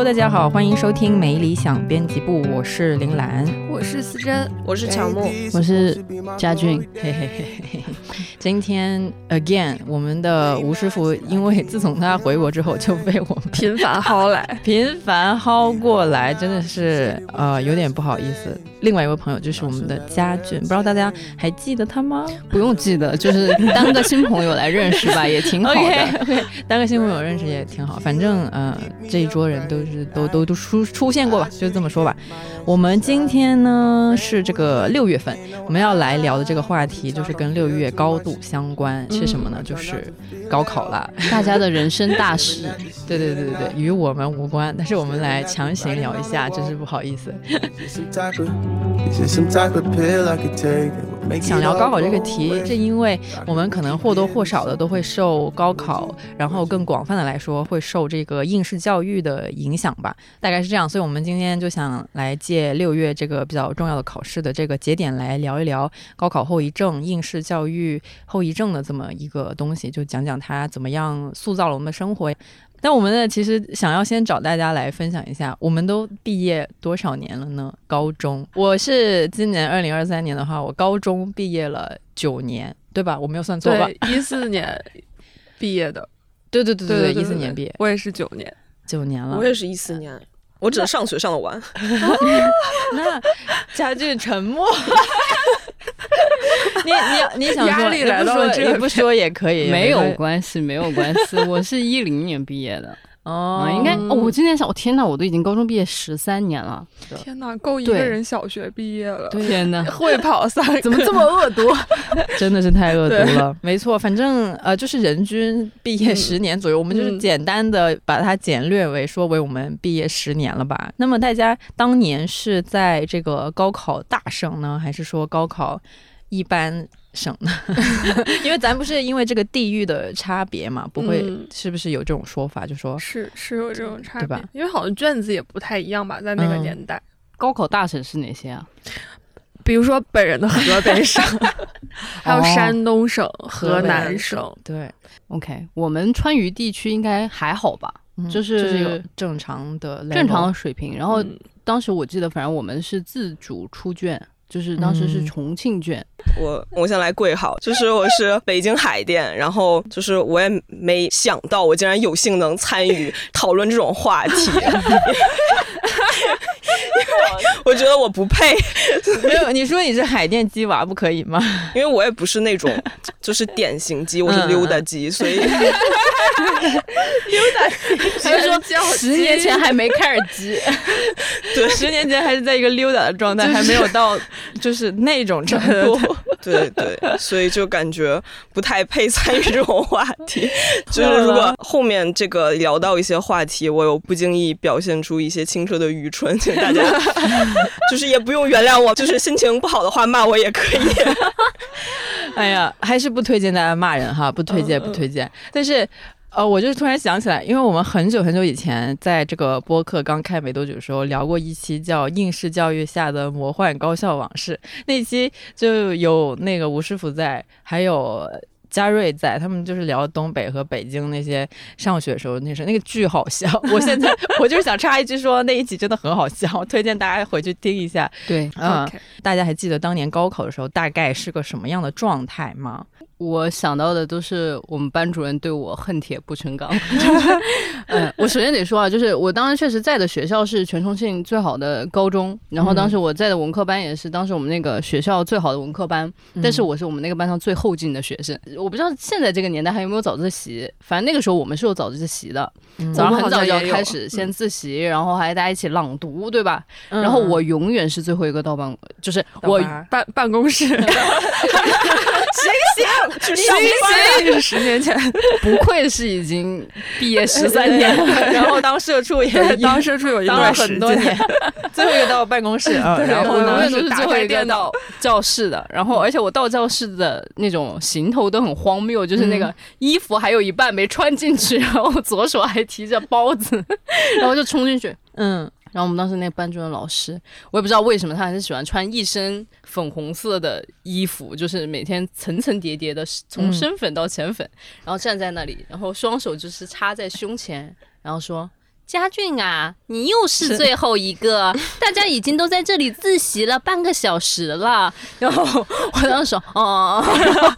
Hello，大家好，欢迎收听没理想编辑部，我是林兰，我是思珍，我是乔木，我是佳俊，嘿嘿嘿嘿。今天 again，我们的吴师傅，因为自从他回国之后，就被我们 频繁薅来，频繁薅过来，真的是呃有点不好意思。另外一位朋友就是我们的家俊，不知道大家还记得他吗？不用记得，就是当个新朋友来认识吧，也挺好的。OK，当个新朋友认识也挺好。反正呃这一桌人都是都都都出出现过吧，就这么说吧。我们今天呢是这个六月份，我们要来聊的这个话题就是跟六月高度相关，是什么呢？就是高考啦，大家的人生大事。对对对对对，与我们无关，但是我们来强行聊一下，真是不好意思。想聊高考这个题，是因为我们可能或多或少的都会受高考，然后更广泛的来说会受这个应试教育的影响吧，大概是这样。所以我们今天就想来借六月这个比较重要的考试的这个节点来聊一聊高考后遗症、应试教育后遗症的这么一个东西，就讲讲它怎么样塑造了我们的生活。但我们呢，其实想要先找大家来分享一下，我们都毕业多少年了呢？高中，我是今年二零二三年的话，我高中毕业了九年，对吧？我没有算错吧？一四年毕业的，对对对对对，一四年毕业，我也是九年，九年了，我也是一四年，我只上学上的晚。那佳俊沉默，你你你想说，压力来到了这也不说也可以，没有关系，没有关系，我是一零年毕业的。哦，应该哦，我今年想，我天哪，我都已经高中毕业十三年了。天哪，够一个人小学毕业了。天哪，会跑三，怎么这么恶毒？真的是太恶毒了。没错，反正呃，就是人均毕业十年左右，我们就是简单的把它简略为说为我们毕业十年了吧。那么大家当年是在这个高考大省呢，还是说高考一般？省呢？因为咱不是因为这个地域的差别嘛，不会是不是有这种说法？就说是是有这种差别，对吧？因为好像卷子也不太一样吧，在那个年代。高考大省是哪些啊？比如说本人的河北省，还有山东省、河南省。对，OK，我们川渝地区应该还好吧？就是正常的正常的水平。然后当时我记得，反正我们是自主出卷。就是当时是重庆卷，我我先来跪好，就是我是北京海淀，然后就是我也没想到我竟然有幸能参与讨论这种话题，我觉得我不配。没有，你说你是海淀鸡娃不可以吗？因为我也不是那种就是典型鸡，我是溜达鸡，所以 溜达鸡。所以说十年前还没开始鸡，对，十年前还是在一个溜达的状态，还没有到。就是那种程度，对对，所以就感觉不太配参与这种话题。就是如果后面这个聊到一些话题，我有不经意表现出一些清澈的愚蠢，请大家 就是也不用原谅我，就是心情不好的话骂我也可以。哎呀，还是不推荐大家骂人哈，不推荐不推荐。但是。呃，我就突然想起来，因为我们很久很久以前在这个播客刚开没多久的时候聊过一期叫《应试教育下的魔幻高校往事》，那期就有那个吴师傅在，还有嘉瑞在，他们就是聊东北和北京那些上学时候那时候那个巨好笑。我现在 我就是想插一句说那一集真的很好笑，推荐大家回去听一下。对，嗯，大家还记得当年高考的时候大概是个什么样的状态吗？我想到的都是我们班主任对我恨铁不成钢。嗯，我首先得说啊，就是我当时确实在的学校是全重庆最好的高中，然后当时我在的文科班也是当时我们那个学校最好的文科班，但是我是我们那个班上最后进的学生。我不知道现在这个年代还有没有早自习，反正那个时候我们是有早自习的，早上很早就要开始先自习，然后还大家一起朗读，对吧？然后我永远是最后一个到办，就是我办办公室。行行，行行，是十年前，不愧是已经毕业十三年，然后当社畜也当社畜有一段很多年，最后一个到办公室啊，然后永远都是最后一个到教室的，然后而且我到教室的那种行头都很荒谬，就是那个衣服还有一半没穿进去，然后左手还提着包子，然后就冲进去，嗯。然后我们当时那个班主任老师，我也不知道为什么他还是喜欢穿一身粉红色的衣服，就是每天层层叠叠的，从深粉到浅粉，然后站在那里，然后双手就是插在胸前，然后说：“佳俊啊，你又是最后一个，大家已经都在这里自习了半个小时了。然后我当时说，哦，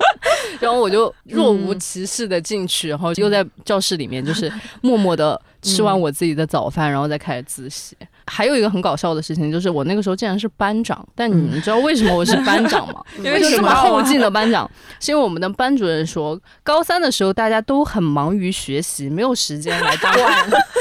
然后我就若无其事的进去，然后又在教室里面就是默默的吃完我自己的早饭，然后再开始自习。还有一个很搞笑的事情，就是我那个时候竟然是班长，但你们知道为什么我是班长吗？因 为这么后进的班长，是因为我们的班主任说，高三的时候大家都很忙于学习，没有时间来当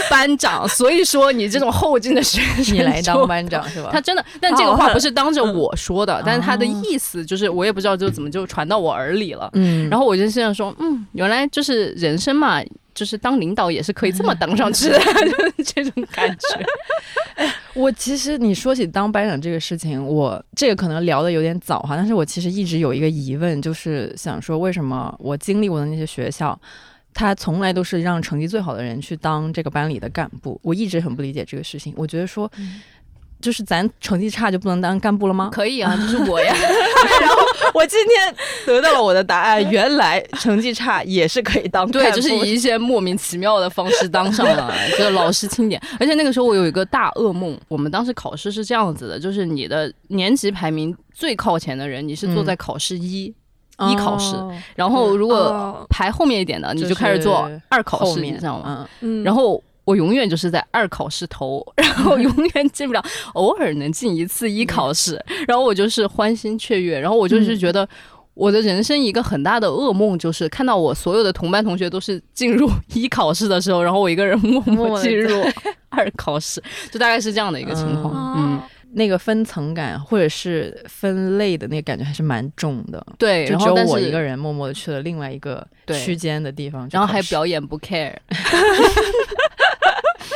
班长，所以说你这种后进的学生，你来当班长是吧？他真的，但这个话不是当着我说的，但是他的意思就是，我也不知道就怎么就传到我耳里了。嗯，然后我就现在说，嗯，原来就是人生嘛。就是当领导也是可以这么当上去的，这种感觉。我其实你说起当班长这个事情，我这个可能聊的有点早哈，但是我其实一直有一个疑问，就是想说为什么我经历过的那些学校，他从来都是让成绩最好的人去当这个班里的干部，我一直很不理解这个事情。我觉得说。就是咱成绩差就不能当干部了吗？可以啊，就是我呀。然后我今天得到了我的答案，原来成绩差也是可以当。对，就是以一些莫名其妙的方式当上了 这个老师钦点。而且那个时候我有一个大噩梦，我们当时考试是这样子的，就是你的年级排名最靠前的人，你是坐在考试一一考试，然后如果排后面一点的，你就开始做二考试，你知道吗？嗯，然后。我永远就是在二考试头，然后永远进不了，偶尔能进一次一考试，然后我就是欢欣雀跃，然后我就是觉得我的人生一个很大的噩梦就是看到我所有的同班同学都是进入 一考试的时候，然后我一个人默默进入 二考试，就大概是这样的一个情况，嗯。那个分层感或者是分类的那个感觉还是蛮重的，对，就只有我一个人默默的去了另外一个区间的地方，然后还表演不 care，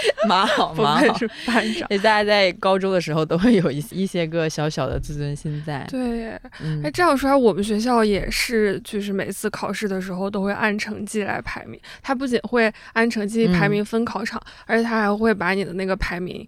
蛮好蛮好。是班长，大家在高中的时候都会有一一些个小小的自尊心在。对，哎，这样说来，我们学校也是，就是每次考试的时候都会按成绩来排名。他不仅会按成绩排名分考场，而且他还会把你的那个排名。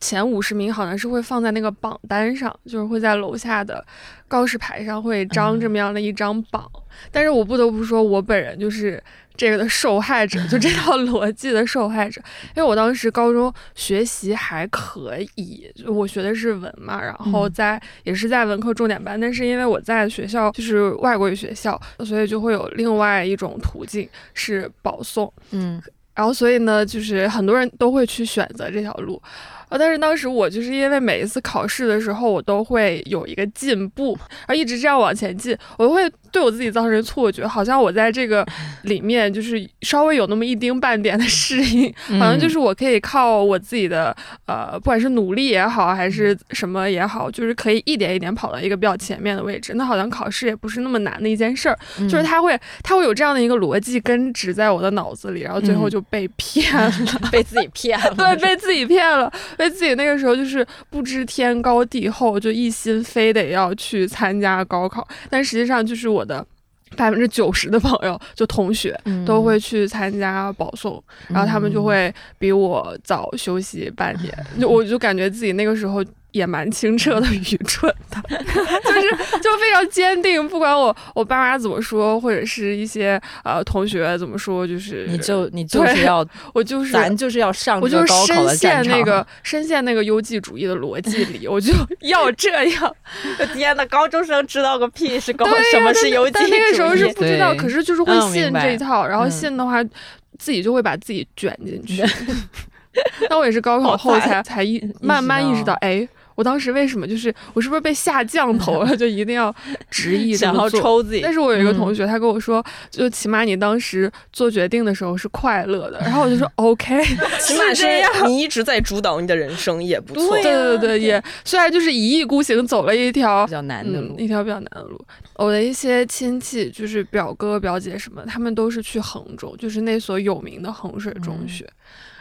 前五十名好像是会放在那个榜单上，就是会在楼下的告示牌上会张这么样的一张榜。但是我不得不说，我本人就是这个的受害者，就这套逻辑的受害者。因为我当时高中学习还可以，我学的是文嘛，然后在也是在文科重点班，但是因为我在学校就是外国语学校，所以就会有另外一种途径是保送。嗯，然后所以呢，就是很多人都会去选择这条路。啊！但是当时我就是因为每一次考试的时候，我都会有一个进步，然后一直这样往前进，我都会对我自己造成错觉，好像我在这个 里面就是稍微有那么一丁半点的适应，好像就是我可以靠我自己的呃，不管是努力也好，还是什么也好，就是可以一点一点跑到一个比较前面的位置。那好像考试也不是那么难的一件事儿，就是他会他会有这样的一个逻辑根植在我的脑子里，然后最后就被骗了，被自己骗了，对，被自己骗了。被自己那个时候就是不知天高地厚，就一心非得要去参加高考，但实际上就是我的百分之九十的朋友，就同学都会去参加保送，然后他们就会比我早休息半年，就我就感觉自己那个时候。也蛮清澈的，愚蠢的，就是就非常坚定，不管我我爸妈怎么说，或者是一些呃同学怎么说，就是你就你就是要我就是咱就是要上我就深陷那个深陷那个优绩主义的逻辑里，我就 要这样。天呐，高中生知道个屁是高什么是优绩主义？那个时候是 不知道，可是就是会信这一套，然后信的话，自己就会把自己卷进去。那我也是高考后才才意慢慢意识到，哎。我当时为什么就是我是不是被下降头了？就一定要执意想要抽自己。但是我有一个同学，他跟我说，就起码你当时做决定的时候是快乐的。然后我就说 OK，起码是你一直在主导你的人生，也不错。对对对，也虽然就是一意孤行走了一条比较难的路，一条比较难的路。我的一些亲戚，就是表哥表姐什么，他们都是去衡中，就是那所有名的衡水中学。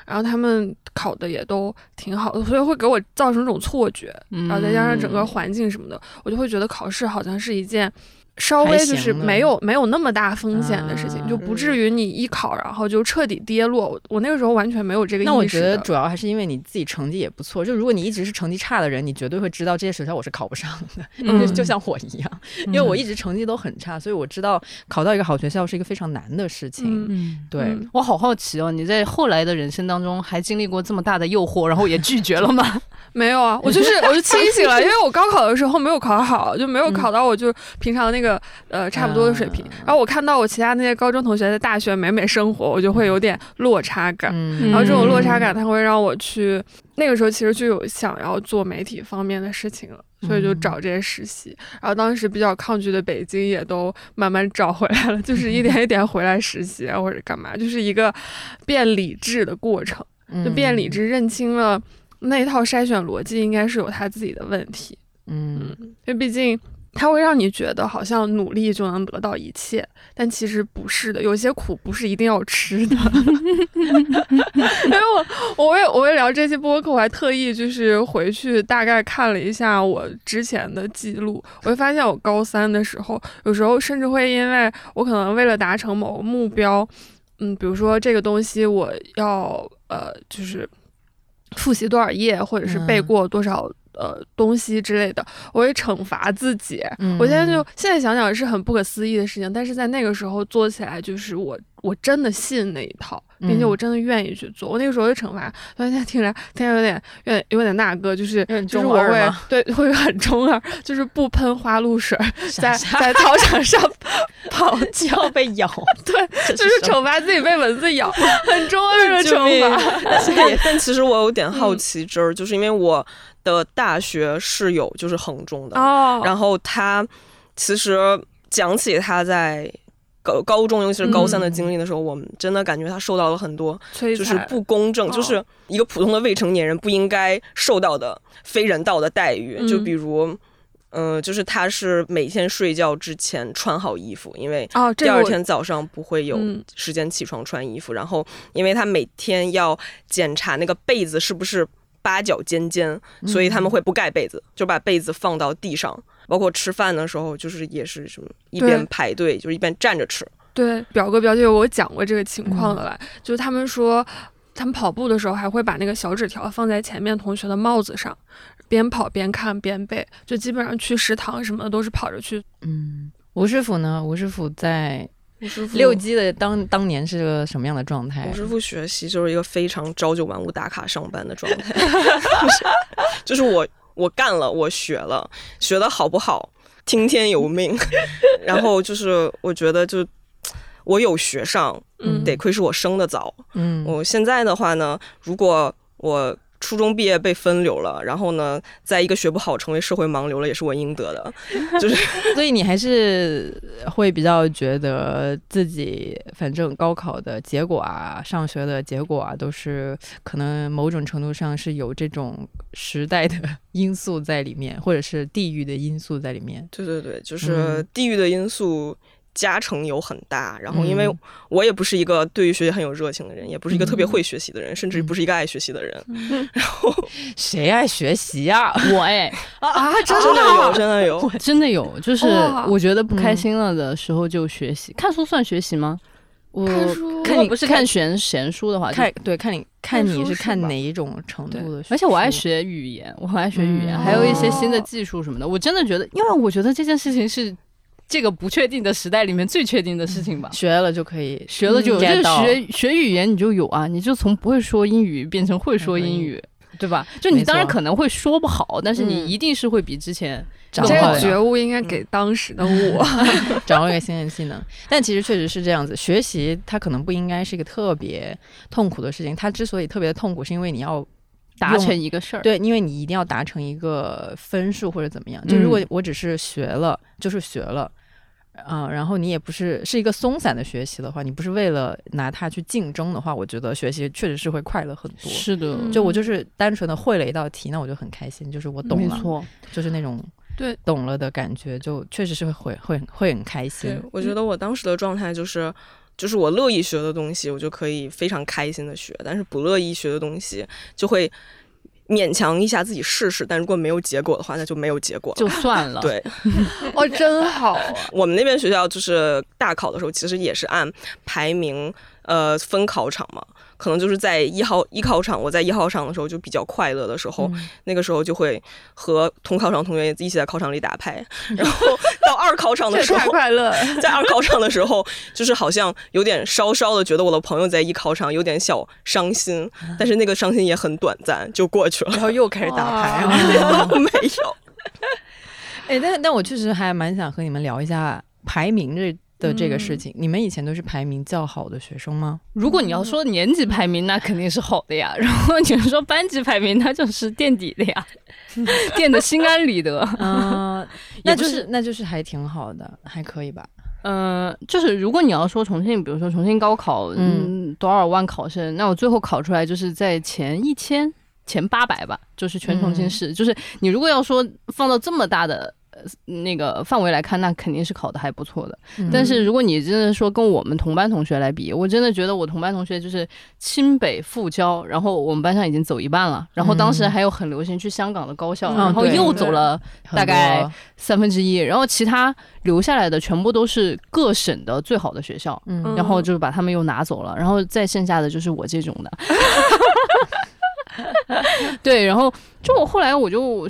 然后他们考的也都挺好的，所以会给我造成一种错觉。然后再加上整个环境什么的，我就会觉得考试好像是一件稍微就是没有没有那么大风险的事情，啊就不至于你一考然后就彻底跌落。我我那个时候完全没有这个意识。那我觉得主要还是因为你自己成绩也不错。就如果你一直是成绩差的人，你绝对会知道这些学校我是考不上的，嗯就就像我一样，因为我一直成绩都很差，所以我知道考到一个好学校是一个非常难的事情。对，嗯我好好奇哦，你在后来的人生当中还经历过这么大的诱惑，然后也拒绝了吗？没有啊，我就是我就清醒了，因为我高考的时候没有考好，就没有考到我就平常那个呃差不多的水平。啊然后我看到我其他那些高中同学在大学美美生活，我就会有点落差感。嗯然后这种落差感，它会让我去那个时候其实就有想要做媒体方面的事情了，所以就找这些实习。然后当时比较抗拒的北京也都慢慢找回来了，就是一点一点回来实习啊或者干嘛，就是一个变理智的过程。就变理智，认清了那一套筛选逻辑应该是有他自己的问题，嗯，因为毕竟它会让你觉得好像努力就能得到一切，但其实不是的，有些苦不是一定要吃的。因为我我为我为聊这期播客，我还特意就是回去大概看了一下我之前的记录，我会发现我高三的时候，有时候甚至会因为我可能为了达成某个目标。嗯，比如说这个东西我要呃，就是复习多少页，或者是背嗯过多少、呃东西之类的，我会惩罚自己。嗯我现在就现在想想是很不可思议的事情，但是在那个时候做起来，就是我我真的信那一套，并且嗯我真的愿意去做。我那个时候的惩罚，突然间听着听着有点有点有点那个，就是就是我会对会很中二，就是不喷花露水儿，在在操场上 跑就要被咬，对，就是惩罚自己被蚊子咬，很中二的惩罚。但 但其实我有点好嗯奇这儿，就是因为我的大学室友就是衡中的，哦，然后他其实讲起他在高高中，尤其是高三的经历的时候，我们真的感觉他受到了很多就是不公正，哦就是一个普通的未成年人不应该受到的非人道的待遇。嗯就比如，嗯、就是他是每天睡觉之前穿好衣服，因为哦，第二天早上不会有嗯时间起床穿衣服。然后，因为他每天要检查那个被子是不是八角尖尖，所以他们会不盖被子，就把被子放到地上。包括吃饭的时候，就是也是什么一边排队，就是一边站着吃。对表哥表姐有我讲过这个情况嗯的来，就是他们说他们跑步的时候还会把那个小纸条放在前面同学的帽子上，边跑边看边背，就基本上去食堂什么的都是跑着去。嗯，吴师傅呢？吴师傅在吴师傅六级的当当年是个什么样的状态吴？师傅学习就是一个非常朝九晚五打卡上班的状态，就是就是我我干了，我学了，学的好不好，听天由命。然后就是我觉得就我有学上，嗯，得亏是我生的早。嗯，我现在的话呢，如果我初中毕业被分流了，然后呢，在一个学不好成为社会盲流了，也是我应得的。就是所以你还是会比较觉得自己，反正高考的结果啊，上学的结果啊，都是可能某种程度上是有这种时代的因素在里面，或者是地域的因素在里面。对对对，就是嗯地域的因素。加成有很大，然后因为嗯我也不是一个对于学习很有热情的人，也不是一个特别嗯会学习的人，甚至不是一个爱学习的人。然后 谁爱学习呀、我哎，啊，真真的有，真的有。真的有，就是我觉得不开心了的时候就学习。看书算学习吗？我看书看你不是看闲闲书的话，看对看你看你是看哪一种程度的，而且我爱学语言，我很爱学语言，嗯还有一些新的哦技术什么的。我真的觉得，因为我觉得这件事情是这个不确定的时代里面最确定的事情吧。学了就可以学了就有，就 get 是学学语言你就有啊，你就从不会说英语变成会说英语，对吧？就你当然可能会说不好，但是你嗯一定是会比之前这掌握了个觉悟应该给当时的我。掌握一个新的技能。但其实确实是这样子，学习它可能不应该是一个特别痛苦的事情。它之所以特别的痛苦，是因为你要达成一个事儿。对，因为你一定要达成一个分数或者怎么样。就如果嗯我只是学了，就是学了。啊、然后你也不是是一个松散的学习的话，你不是为了拿它去竞争的话，我觉得学习确实是会快乐很多。是的，嗯就我就是单纯的会了一道题，那我就很开心，就是我懂了，没错。就是那种对懂了的感觉，就确实是会会会很开心。，我觉得我当时的状态就是，就是我乐意学的东西，我就可以非常开心的学；但是不乐意学的东西，就会勉强一下自己试试，但如果没有结果的话，那就没有结果，就算了。对，哦，真好啊！我们那边学校就是大考的时候，其实也是按排名呃分考场嘛。可能就是在一号一考场，我在一号场的时候就比较快乐的时候，那个时候就会和同考场同学一起在考场里打牌。然后到二考场的时候，太快乐。在二考场的时候，就是好像有点稍稍的觉得我的朋友在一考场有点小伤心，但是那个伤心也很短暂，就过去了。然后又开始打牌，没有。哎，但但我确实还蛮想和你们聊一下排名这。的这个事情，你们以前都是排名较好的学生吗？如果你要说年级排名，那肯定是好的呀。然后你说班级排名，那就是垫底的呀，垫的心安理得。嗯，那就是那就是还挺好的，还可以吧。嗯，就是如果你要说重庆，比如说重庆高考，嗯，多少万考生，那我最后考出来就是在前一千、前八百吧，就是全重庆市。就是你如果要说放到这么大的。那个范围来看，那肯定是考的还不错的。但是如果你真的说跟我们同班同学来比，我真的觉得我同班同学就是清北复交，然后我们班上已经走一半了。然后当时还有很流行去香港的高校，然后又走了大概三分之一。然后其他留下来的全部都是各省的最好的学校，然后就是把他们又拿走了。然后再剩下的就是我这种的。对，然后就我后来我就。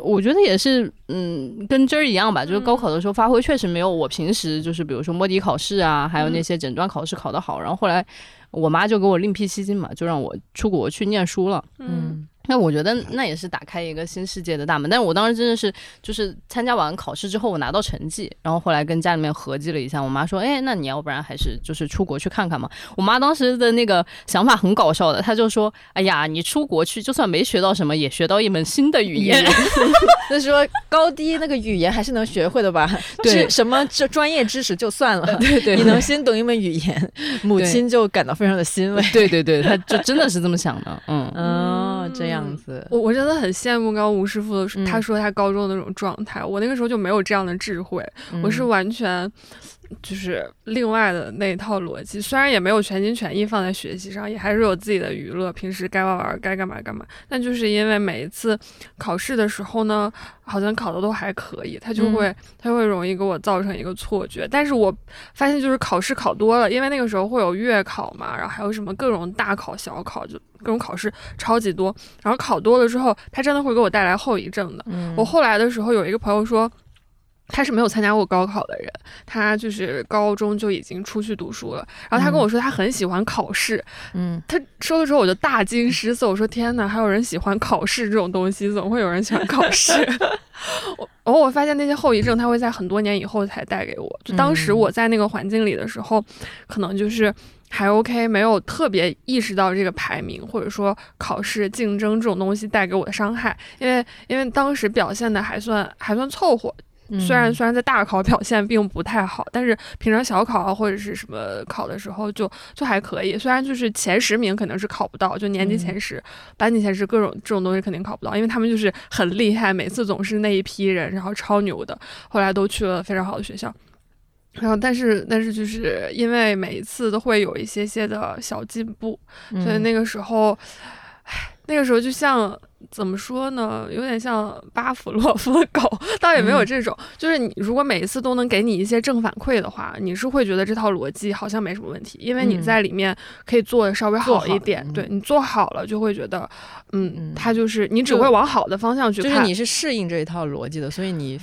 我觉得也是，嗯，跟真儿一样吧，就是高考的时候发挥确实没有我平时就是比如说摸底考试啊，还有那些诊断考试考得好。然后后来我妈就给我另辟蹊径嘛，就让我出国去念书了。嗯。那我觉得那也是打开一个新世界的大门，但是我当时真的是就是参加完考试之后，我拿到成绩，然后后来跟家里面合计了一下，我妈说，哎，那你要不然还是就是出国去看看嘛。我妈当时的那个想法很搞笑的，她就说，哎呀，你出国去就算没学到什么，也学到一门新的语言。就说高低那个语言还是能学会的吧？对，什么这专业知识就算了，对对，你能先懂一门语言，母亲就感到非常的欣慰。对对对，她就真的是这么想的，嗯嗯，这样。子，我我真的很羡慕刚吴师傅的，他说他高中的那种状态，我那个时候就没有这样的智慧，我是完全。就是另外的那一套逻辑，虽然也没有全心全意放在学习上，也还是有自己的娱乐，平时该玩玩，该干嘛干嘛。但就是因为每一次考试的时候呢，好像考的都还可以，他就会他就会容易给我造成一个错觉。但是我发现就是考试考多了，因为那个时候会有月考嘛，然后还有什么各种大考小考，就各种考试超级多。然后考多了之后，他真的会给我带来后遗症的。我后来的时候有一个朋友说。他是没有参加过高考的人，他就是高中就已经出去读书了。然后他跟我说他很喜欢考试，嗯，他说了之后我就大惊失色，我说天哪，还有人喜欢考试这种东西，怎么会有人喜欢考试？我，然后我发现那些后遗症他会在很多年以后才带给我。就当时我在那个环境里的时候，可能就是还 OK，没有特别意识到这个排名或者说考试竞争这种东西带给我的伤害，因为因为当时表现的还算还算凑合。虽然虽然在大考表现并不太好，但是平常小考啊或者是什么考的时候就就还可以。虽然就是前十名肯定是考不到，就年级前十、班级前十各种这种东西肯定考不到，因为他们就是很厉害，每次总是那一批人，然后超牛的，后来都去了非常好的学校。然后但是但是就是因为每一次都会有一些些的小进步，所以那个时候，唉，那个时候就像。怎么说呢？有点像巴甫洛夫的狗，倒也没有这种。就是你如果每一次都能给你一些正反馈的话，你是会觉得这套逻辑好像没什么问题，因为你在里面可以做的稍微好一点。对你做好了，就会觉得，嗯，它就是你只会往好的方向去看。就是你是适应这一套逻辑的，所以你。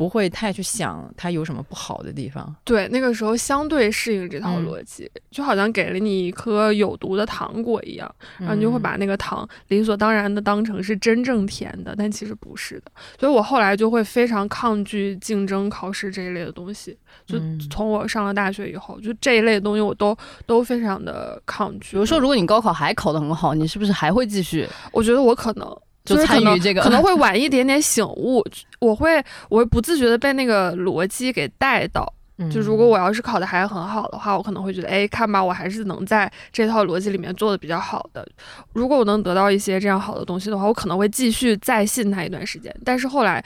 不会太去想它有什么不好的地方。对，那个时候相对适应这套逻辑，就好像给了你一颗有毒的糖果一样，然后你就会把那个糖理所当然的当成是真正甜的，但其实不是的。所以我后来就会非常抗拒竞争考试这一类的东西。就从我上了大学以后，就这一类的东西我都都非常的抗拒。比如说，如果你高考还考得很好，你是不是还会继续？我觉得我可能。就参与这个，可能会晚一 点点醒悟。我会，我会不自觉的被那个逻辑给带到。就如果我要是考的还很好的话，我可能会觉得，哎，看吧，我还是能在这套逻辑里面做的比较好的。如果我能得到一些这样好的东西的话，我可能会继续再信他一段时间。但是后来，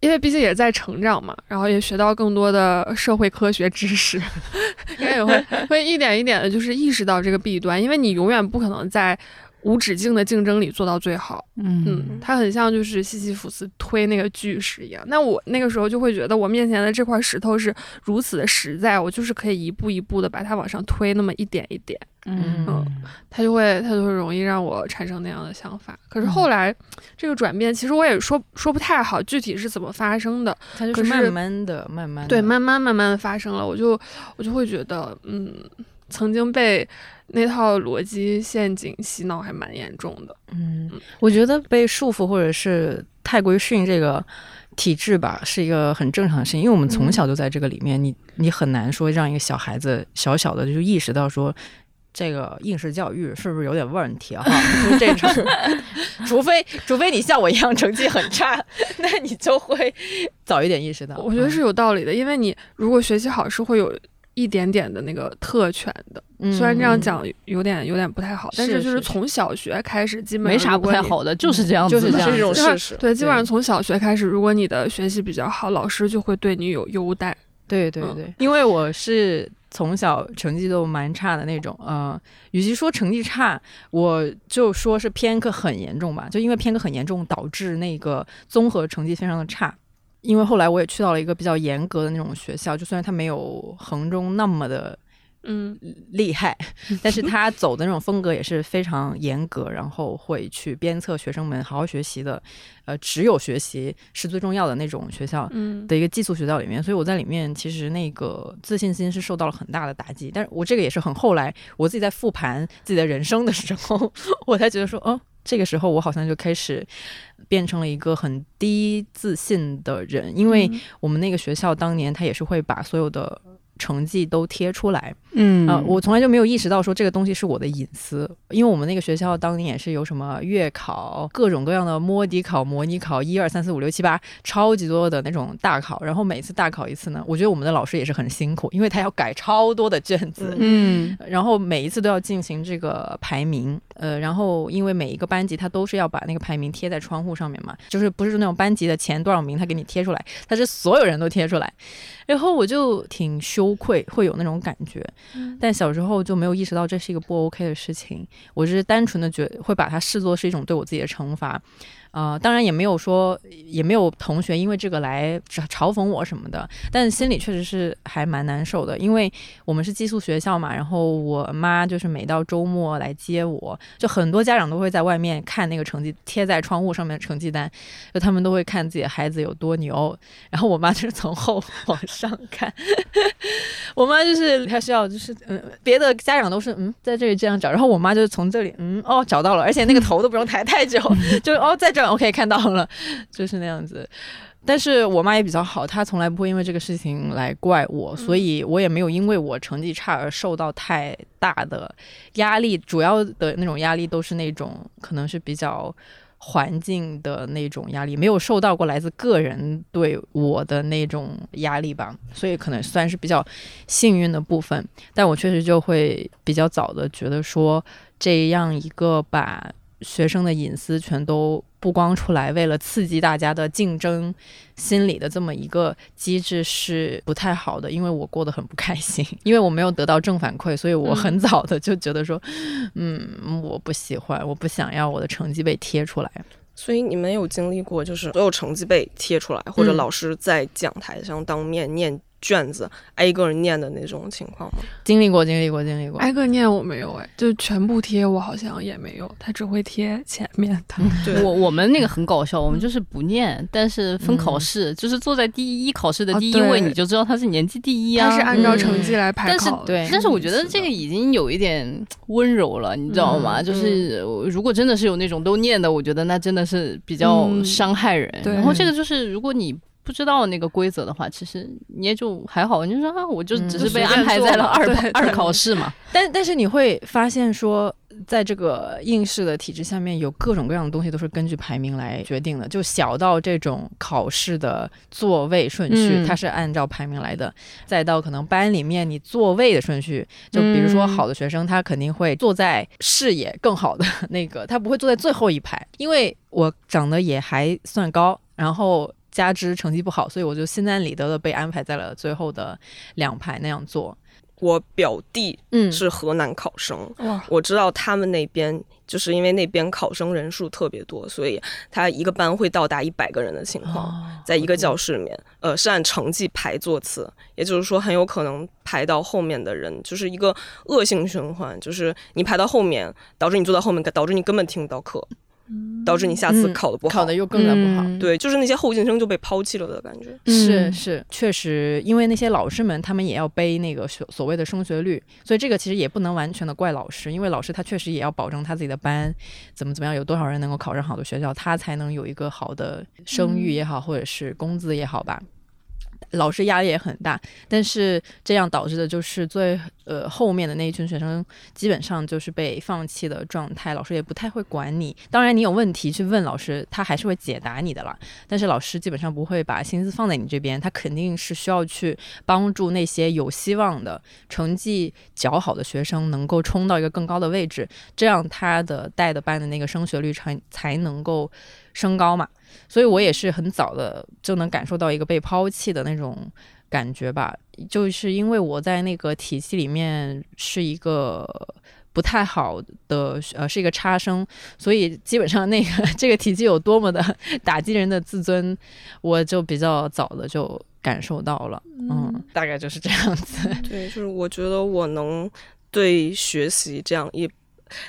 因为毕竟也在成长嘛，然后也学到更多的社会科学知识，应该也会会一点一点的，就是意识到这个弊端。因为你永远不可能在。无止境的竞争里做到最好。嗯嗯，它很像就是西西弗斯推那个巨石一样。那我那个时候就会觉得，我面前的这块石头是如此的实在，我就是可以一步一步的把它往上推，那么一点一点，嗯它就会它就会容易让我产生那样的想法。可是后来这个转变，其实我也说说不太好，具体是怎么发生的。它就是慢慢的、慢慢的，对，慢慢慢慢的发生了，我就我就会觉得，嗯，曾经被那套逻辑陷阱洗脑还蛮严重的。嗯，我觉得被束缚或者是太过于适应这个体制吧，是一个很正常的事情，因为我们从小就在这个里面，你你很难说让一个小孩子小小的就意识到说。这个应试教育是不是有点问题啊？哈，就是这种，除非除非你像我一样成绩很差，那你就会早一点意识到。我觉得是有道理的，因为你如果学习好是会有一点点的那个特权的，嗯，虽然这样讲有点有点不太好，但是就是是从小学开始，基本没啥不太。好的，就是这样子，就是这样是一种就是事实。对，基本上从小学开始，如果你的学习比较好，老师就会对你有优待。嗯对对对，因为我是从小成绩都蛮差的那种，呃，与其说成绩差，我就说是偏科很严重吧，就因为偏科很严重，导致那个综合成绩非常的差。因为后来我也去到了一个比较严格的那种学校，就虽然它没有衡中那么的嗯厉害，但是它走的那种风格也是非常严格，然后会去鞭策学生们好好学习的，呃，只有学习是最重要的那种学校。嗯的一个寄宿学校里面，所以我在里面其实那个自信心是受到了很大的打击。但是我这个也是很后来我自己在复盘自己的人生的时候，我才觉得说，哦，这个时候我好像就开始变成了一个很低自信的人，因为我们那个学校当年他也是会把所有的。成绩都贴出来。嗯。啊、我从来就没有意识到说这个东西是我的隐私，因为我们那个学校当年也是有什么月考、各种各样的摸底考、模拟考，一二三四五六七八，超级多的那种大考。然后每次大考一次呢，我觉得我们的老师也是很辛苦，因为他要改超多的卷子，嗯。然后每一次都要进行这个排名，呃，然后因为每一个班级他都是要把那个排名贴在窗户上面嘛，就是不是那种班级的前多少名他给你贴出来，他是所有人都贴出来，然后我就挺羞愧，会有那种感觉，但小时候就没有意识到这是一个不 OK 的事情，我只是单纯的觉会把它视作是一种对我自己的惩罚。呃，当然也没有说，也没有同学因为这个来嘲嘲讽我什么的，但心里确实是还蛮难受的，因为我们是寄宿学校嘛，然后我妈就是每到周末来接我，就很多家长都会在外面看那个成绩贴在窗户上面的成绩单，就他们都会看自己的孩子有多牛，然后我妈就是从后往上看，我妈就是她需要就是嗯，别的家长都是嗯在这里这样找，然后我妈就从这里嗯哦找到了，而且那个头都不用抬太久，就哦在这儿 OK 看到了，就是那样子。但是我妈也比较好，她从来不会因为这个事情来怪我，所以我也没有因为我成绩差而受到太大的压力。主要的那种压力都是那种可能是比较环境的那种压力，没有受到过来自个人对我的那种压力吧，所以可能算是比较幸运的部分。但我确实就会比较早的觉得说，这样一个把学生的隐私全都曝光出来，为了刺激大家的竞争心理的这么一个机制是不太好的，因为我过得很不开心，因为我没有得到正反馈，所以我很早的就觉得说，嗯，我不喜欢，我不想要我的成绩被贴出来。所以你们有经历过，就是所有成绩被贴出来，或者嗯。老师在讲台上当面念卷子，挨个人念的那种情况吗？经历过，经历过，经历过。挨个念我没有哎，就全部贴我好像也没有，他只会贴前面的。对我我们那个很搞笑，我们就是不念，但是分考试，就是坐在第一考试的哦第一位，对你就知道他是年级第一啊。他是按照嗯成绩来排但是考的，对但是我觉得这个已经有一点温柔了，你知道吗？嗯就是如果真的是有那种都念的，我觉得那真的是比较嗯伤害人。对然后这个就是如果你。不知道那个规则的话，其实你也就还好，你就说啊，我就嗯只是被安排在了二对 对二考试嘛。但但是你会发现说，在这个应试的体制下面，有各种各样的东西都是根据排名来决定的，就小到这种考试的座位顺序，嗯它是按照排名来的，再到可能班里面你座位的顺序，就比如说嗯好的学生，他肯定会坐在视野更好的那个，他不会坐在最后一排，因为我长得也还算高，然后。加之成绩不好，所以我就心安理得的被安排在了最后的两排那样坐。我表弟嗯。是河南考生，哇，我知道他们那边就是因为那边考生人数特别多，所以他一个班会到达一百个人的情况，哦在一个教室里面，呃，是按成绩排座次，也就是说很有可能排到后面的人就是一个恶性循环，就是你排到后面，导致你坐到后面，导致你根本听不到课，导致你下次嗯考的不好。考的又更加不好。嗯对，就是那些后进生就被抛弃了的感觉。是嗯是，确实，因为那些老师们他们也要背那个所所谓的升学率，所以这个其实也不能完全的怪老师，因为老师他确实也要保证他自己的班怎么怎么样，有多少人能够考上好的学校，他才能有一个好的声誉也好，或者是工资也好吧。老师压力也很大，但是这样导致的就是最呃后面的那一群学生基本上就是被放弃的状态，老师也不太会管你。当然，你有问题去问老师，他还是会解答你的啦。但是老师基本上不会把心思放在你这边，他肯定是需要去帮助那些有希望的、成绩较好的学生能够冲到一个更高的位置，这样他的带的班的那个升学率才才能够升高嘛。所以我也是很早的就能感受到一个被抛弃的那种感觉吧，就是因为我在那个体系里面是一个。不太好的，呃，是一个差生，所以基本上那个这个体系有多么的打击人的自尊，我就比较早的就感受到了，嗯，大概就是这样子。对，就是我觉得我能对学习这样一，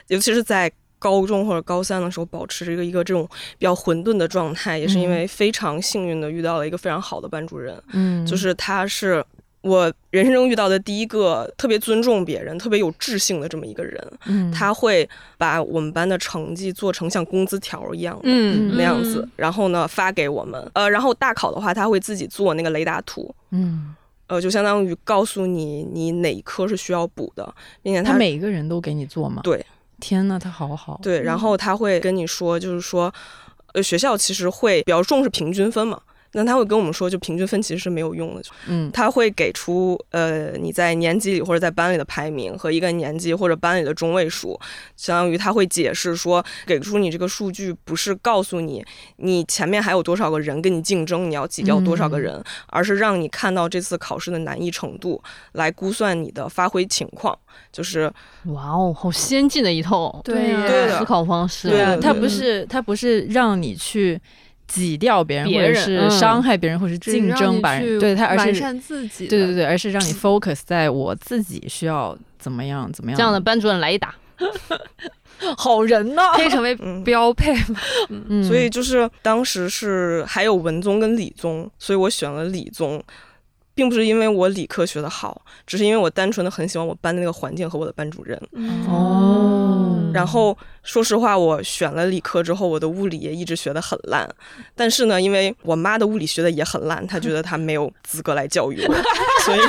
尤其是在高中或者高三的时候，保持着一个一个这种比较混沌的状态，也是因为非常幸运的遇到了一个非常好的班主任，嗯，就是他是我人生中遇到的第一个特别尊重别人、特别有智性的这么一个人。嗯，他会把我们班的成绩做成像工资条一样的。嗯。那样子，然后呢发给我们，呃，然后大考的话，他会自己做那个雷达图，嗯，呃，就相当于告诉你你哪一科是需要补的，并且他他每一个人都给你做吗？对，天呐，他好好。对，然后他会跟你说，就是说，呃，学校其实会比较重视平均分嘛。那他会跟我们说，就平均分其实是没有用的，嗯他会给出呃你在年级里或者在班里的排名和一个年级或者班里的中位数，相当于他会解释说，给出你这个数据不是告诉你你前面还有多少个人跟你竞争，你要挤掉多少个人，而是让你看到这次考试的难易程度，来估算你的发挥情况。就是哇哦，好先进的一套对呀对的思考方式。对啊他不是他不是让你去挤掉别人，别或者是伤害别人，或者是竞争把人，对他，而完是善自己。对对对，而是让你 focus 在我自己需要怎么样怎么样这样的班主任来一打，好人呢。可以成为嗯。标配嘛。嗯所以就是当时是还有文综跟理综，所以我选了理综，并不是因为我理科学的好，只是因为我单纯的很喜欢我班的那个环境和我的班主任。哦，然后说实话，我选了理科之后，我的物理也一直学的很烂。但是呢，因为我妈的物理学的也很烂，她觉得她没有资格来教育我，所以。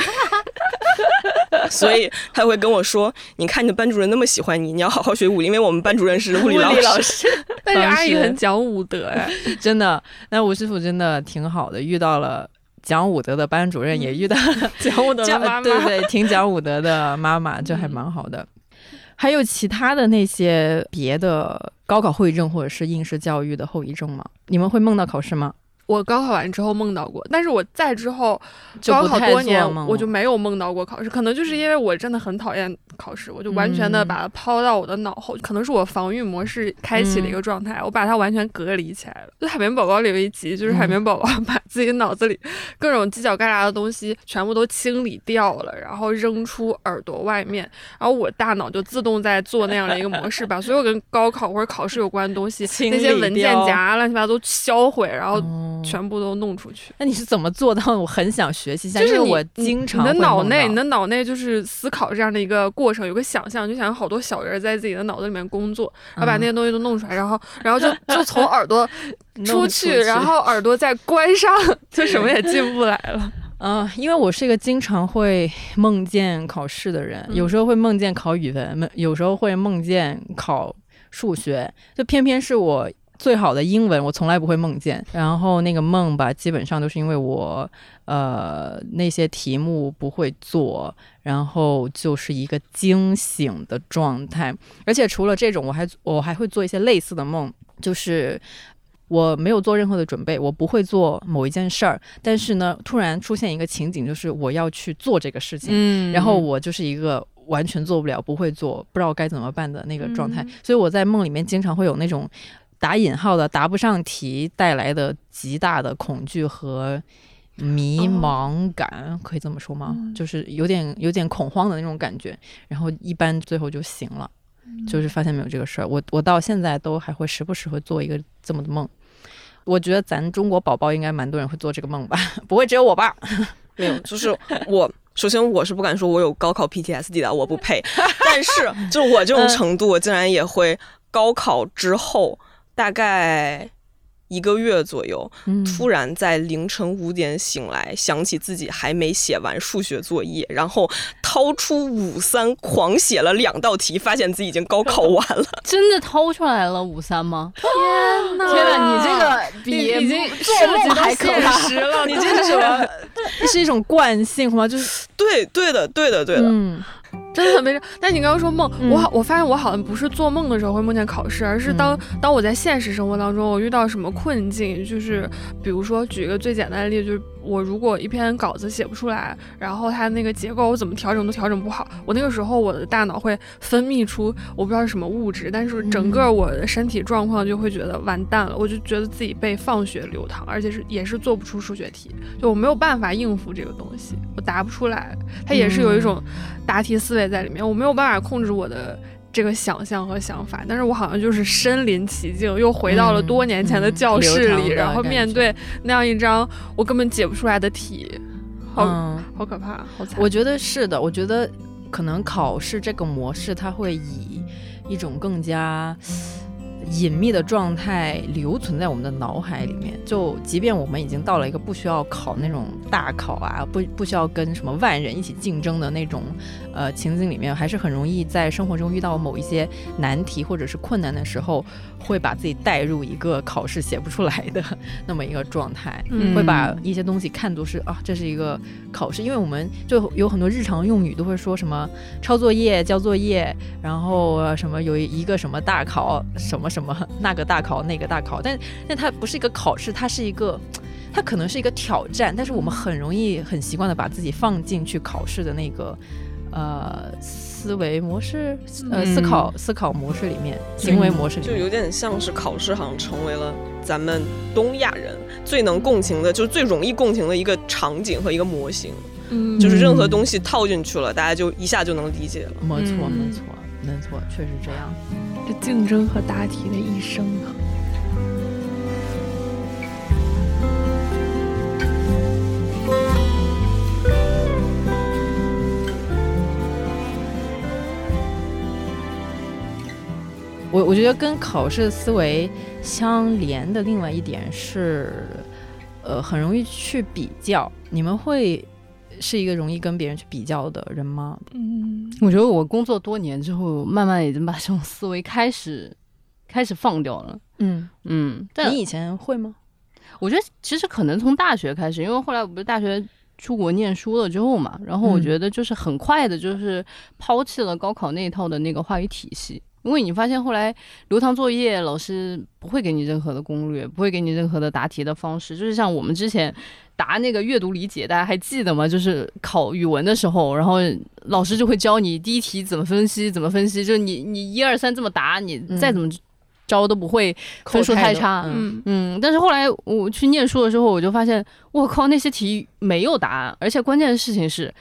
所以她会跟我说：“你看你的班主任那么喜欢你，你要好好学物理，因为我们班主任是物理老师。但是阿姨很讲武德哎，真的，那吴师傅真的挺好的，遇到了讲武德的班主任，也遇到 了讲武德的妈妈。对对，挺讲武德的妈妈，这还蛮好的。还有其他的那些别的高考后遗症或者是应试教育的后遗症吗？你们会梦到考试吗？我高考完之后梦到过，但是我在之后高考多年我就没有梦到过考试，可能就是因为我真的很讨厌考试，我就完全的嗯。把它抛到我的脑后，可能是我防御模式开启的一个状态，我把它完全隔离起来了。就海绵宝宝里有一集，就是海绵宝宝把自己脑子里各种犄角旮旯的东西全部都清理掉了，然后扔出耳朵外面，然后我大脑就自动在做那样的一个模式，把所有跟高考或者考试有关的东西，那些文件夹乱七八糟都销毁，然后哦全部都弄出去。那你是怎么做到？我很想学习一下，就是我经常你的脑内，你的脑内就是思考这样的一个过程，有个想象，就想好多小人在自己的脑子里面工作，然后把那些东西都弄出来，然后然后就就从耳朵 出去，然后耳朵再关上，就什么也进不来了。嗯、因为我是一个经常会梦见考试的人，嗯有时候会梦见考语文，梦有时候会梦见考数学，就偏偏是我最好的英文，我从来不会梦见。然后那个梦吧，基本上都是因为我呃那些题目不会做，然后就是一个惊醒的状态。而且除了这种，我还我还会做一些类似的梦，就是我没有做任何的准备，我不会做某一件事儿，但是呢，突然出现一个情景，就是我要去做这个事情，嗯然后我就是一个完全做不了、不会做、不知道该怎么办的那个状态，嗯所以我在梦里面经常会有那种打引号的答不上题带来的极大的恐惧和。迷茫感、可以这么说吗？嗯就是有点有点恐慌的那种感觉，然后一般最后就醒了，就是发现没有这个事儿。我我到现在都还会时不时会做一个这么的梦。我觉得咱中国宝宝应该蛮多人会做这个梦吧，不会只有我吧？没有，就是我。首先，我是不敢说我有高考 PTSD 的，我不配。但是，就我这种程度，我竟然也会高考之后大概一个月左右，嗯突然在凌晨五点醒来，想起自己还没写完数学作业，然后掏出五三狂写了两道题，发现自己已经高考完了。真的掏出来了五三吗？天哪！天哪，你这个比已经做梦还可怕。实了，你这是什么？是一种惯性吗？就是对，对的，对的，对的。嗯真的很悲伤。但你刚刚说梦，嗯。我好，我发现我好像不是做梦的时候会梦见考试，而是当、当我在现实生活当中，我遇到什么困境，就是比如说举一个最简单的例子，就是我如果一篇稿子写不出来，然后它那个结构我怎么调整都调整不好，我那个时候我的大脑会分泌出我不知道是什么物质，但是整个我的身体状况就会觉得完蛋了，我就觉得自己被放血流淌，而且是也是做不出数学题，就我没有办法应付这个东西，我答不出来，它也是有一种答题思维在里面，我没有办法控制我的。这个想象和想法，但是我好像就是身临其境，又回到了多年前的教室里，嗯嗯然后面对那样一张我根本解不出来的题，好、嗯，好可怕，好惨。我觉得是的。我觉得可能考试这个模式，它会以一种更加隐秘的状态留存在我们的脑海里面。就即便我们已经到了一个不需要考那种大考啊，不不需要跟什么万人一起竞争的那种呃情景里面，还是很容易在生活中遇到某一些难题或者是困难的时候，会把自己带入一个考试写不出来的 那么一个状态。嗯会把一些东西看作是啊，这是一个考试，因为我们就有很多日常用语都会说什么抄作业、交作业，然后呃什么有一个什么大考，什么什么那个大考、那个大考，但但它不是一个考试，它是一个。它可能是一个挑战，但是我们很容易很习惯的把自己放进去考试的那个呃思维模式、呃嗯思考思考模式里面，行为模式里面。就有点像是考试，好像成为了咱们东亚人最能共情的，就是最容易共情的一个场景和一个模型。嗯就是任何东西套进去了，大家就一下就能理解了。没错，嗯没错，没错，确实这样。这竞争和答题的一生啊。我我觉得跟考试思维相连的另外一点是，呃，很容易去比较。你们会是一个容易跟别人去比较的人吗？嗯，我觉得我工作多年之后，慢慢已经把这种思维开始开始放掉了。嗯，嗯，但你以前会吗？我觉得其实可能从大学开始，因为后来我不是大学出国念书了之后嘛，然后我嗯觉得就是很快的，就是抛弃了高考那一套的那个话语体系。因为你发现后来留堂作业，老师不会给你任何的攻略，不会给你任何的答题的方式，就是像我们之前答那个阅读理解，大家还记得吗？就是考语文的时候，然后老师就会教你第一题怎么分析，怎么分析，就是你你一二三这么答，你再怎么招都不会分数太差。嗯，但是后来我去念书的时候，我就发现，我靠，那些题没有答案，而且关键的事情是，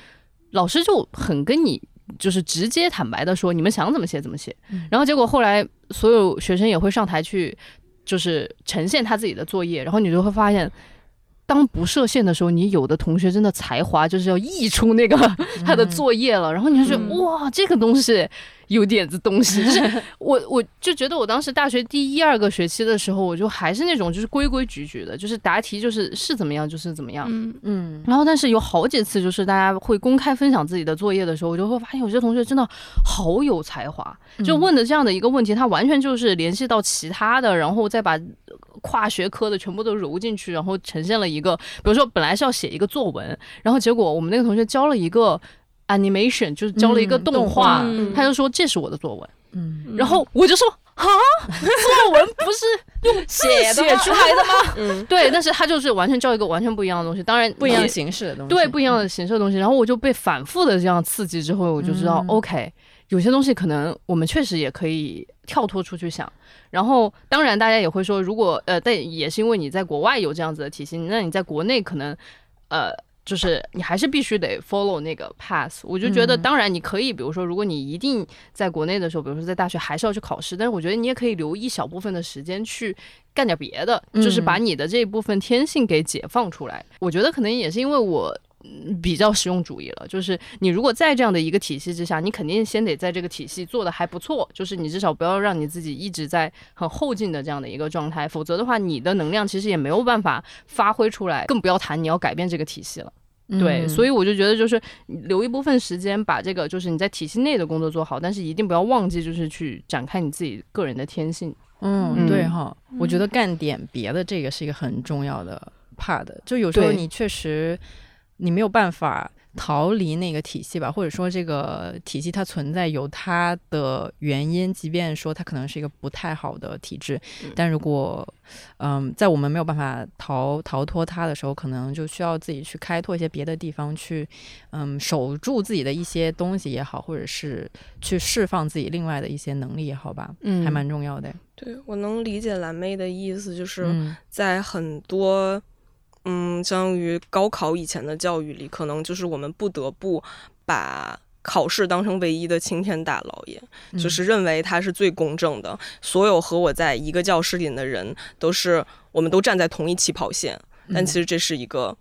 老师就很跟你就是直接坦白的说，你们想怎么写怎么写。嗯然后结果后来所有学生也会上台去，就是呈现他自己的作业，然后你就会发现。当不设限的时候，你有的同学真的才华就是要溢出那个 他的作业了，然后你就觉得、嗯哇，这个东西有点子东西，就是 我我就觉得我当时大学第一二个学期的时候，我就还是那种就是规规矩矩的，就是答题就是是怎么样就是怎么样。嗯嗯然后，但是有好几次，就是大家会公开分享自己的作业的时候，我就会发现有些同学真的好有才华，就问的这样的一个问题，他完全就是联系到其他的，然后再把跨学科的全部都揉进去，然后呈现了一个，比如说本来是要写一个作文，然后结果我们那个同学交了一个 animation，就是教了一个嗯动画，嗯。他就说这是我的作文，嗯。然后我就说啊，作文不是用写写出来的吗？嗯，对，但是他就是完全教一个完全不一样的东西，当然不一样也形式的东西，对不一样的形式的东西，然后我就被反复的这样刺激之后，我就知道、嗯。OK，有些东西可能我们确实也可以跳脱出去想。然后当然大家也会说，如果呃，但也是因为你在国外有这样子的体系，那你在国内可能呃。就是你还是必须得 follow 那个 path，我就觉得，嗯。当然你可以，比如说，如果你一定在国内的时候，比如说在大学还是要去考试，但是我觉得你也可以留一小部分的时间去干点别的，就是把你的这一部分天性给解放出来。我觉得可能也是因为我嗯比较实用主义了，就是你如果在这样的一个体系之下，你肯定先得在这个体系做的还不错，就是你至少不要让你自己一直在很后进的这样的一个状态，否则的话，你的能量其实也没有办法发挥出来，更不要谈你要改变这个体系了。对，所以以我就觉得就是留一部分时间把这个就是你在体系内的工作做好，但是一定不要忘记就是去展开你自己个人的天性。嗯，嗯对哈，我觉得干点别的这个是一个很重要的 part，就有时候你确实你没有办法逃离那个体系吧，或者说这个体系它存在有它的原因，即便说它可能是一个不太好的体制，嗯。但如果嗯，在我们没有办法逃逃脱它的时候，可能就需要自己去开拓一些别的地方去，嗯，守住自己的一些东西也好，或者是去释放自己另外的一些能力也好吧，嗯。还蛮重要的。对我能理解蓝妹的意思，就是嗯。在很多嗯，相当于高考以前的教育里，可能就是我们不得不把考试当成唯一的青天大老爷，嗯就是认为它是最公正的。所有和我在一个教室里的人，都是我们都站在同一起跑线，但嗯其实这是一个。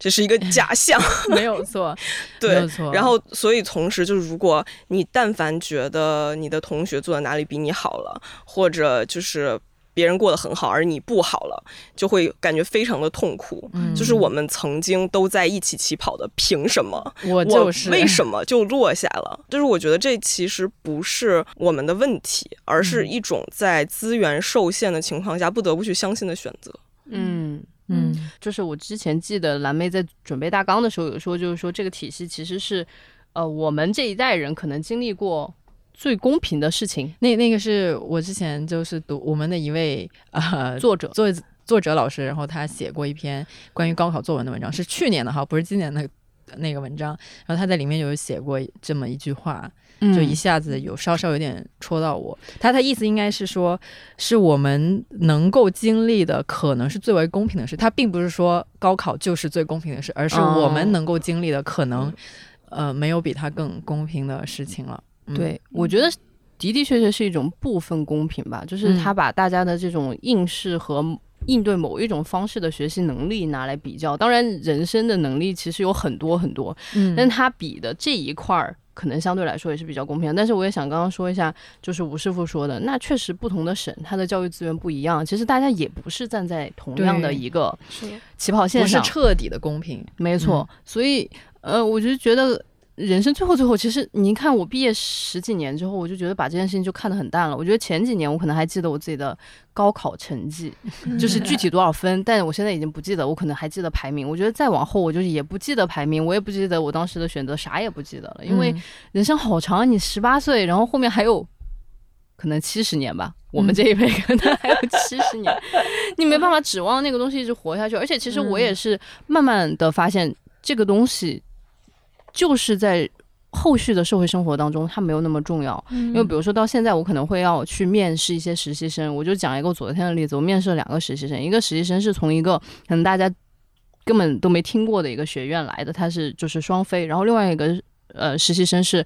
这是一个 假象，没有错，没对有，错。然后，所以同时就是，如果你但凡觉得你的同学做的哪里比你好了，或者就是别人过得很好，而你不好了，就会感觉非常的痛苦。嗯就是我们曾经都在一起起跑的，凭什么？我就是为什么就落下了？就是我觉得这其实不是我们的问题，而是嗯一种在资源受限的情况下不得不去相信的选择。嗯。嗯就是我之前记得蓝妹在准备大纲的时候有说，就是说这个体系其实是，呃，我们这一代人可能经历过最公平的事情。那那个是我之前就是读我们的一位呃作者作作者老师，然后他写过一篇关于高考作文的文章，是去年的哈，不是今年的那个文章。然后他在里面有写过这么一句话，就一下子有稍稍有点戳到我。他的意思应该是说，是我们能够经历的可能是最为公平的事。他并不是说高考就是最公平的事，而是我们能够经历的可能，呃，没有比它更公平的事情了。嗯、对，我觉得的的确确是一种部分公平吧，就是他把大家的这种应试和应对某一种方式的学习能力拿来比较。当然，人生的能力其实有很多很多，嗯，但他比的这一块儿。可能相对来说也是比较公平的，但是我也想刚刚说一下，就是吴师傅说的，那确实不同的省它的教育资源不一样，其实大家也不是站在同样的一个起跑线不是，彻底的公平。没错，所以呃，我就觉得人生最后最后，其实你看我毕业十几年之后，我就觉得把这件事情就看得很淡了。我觉得前几年我可能还记得我自己的高考成绩，就是 具体多少分，但我现在已经不记得，我可能还记得排名。我觉得再往后，我就是也不记得排名，我也不记得我当时的选择，啥也不记得了，因为嗯人生好长，你十八岁，然后后面还有。可能七十年吧，我们这一辈可能还有七十年，你没办法指望那个东西一直活下去。而且其实我也是慢慢的发现，这个东西就是在后续的社会生活当中，它没有那么重要。因为比如说到现在，我可能会要去面试一些实习生，我就讲一个昨天的例子，我面试了两个实习生，一个实习生是从一个可能大家根本都没听过的一个学院来的，他是就是双非，然后另外一个呃实习生是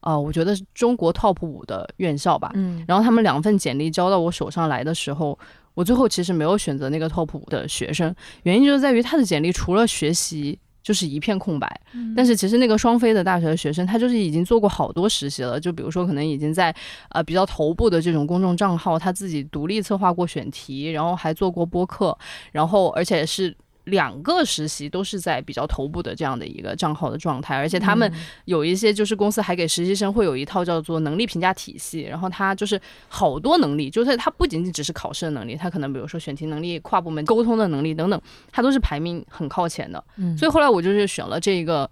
呃，我觉得是中国 top 五的院校吧，嗯然后他们两份简历交到我手上来的时候，我最后其实没有选择那个 top 五的学生，原因就是在于他的简历除了学习就是一片空白。但是其实那个双非的大学的学生，他就是已经做过好多实习了，就比如说可能已经在呃比较头部的这种公众账号，他自己独立策划过选题，然后还做过播客，然后而且是。两个实习都是在比较头部的这样的一个账号的状态，而且他们有一些就是公司还给实习生会有一套叫做能力评价体系，然后他就是好多能力，就是他不仅仅只是考试的能力，他可能比如说选题能力、跨部门沟通的能力等等，他都是排名很靠前的。嗯。所以后来我就是选了这个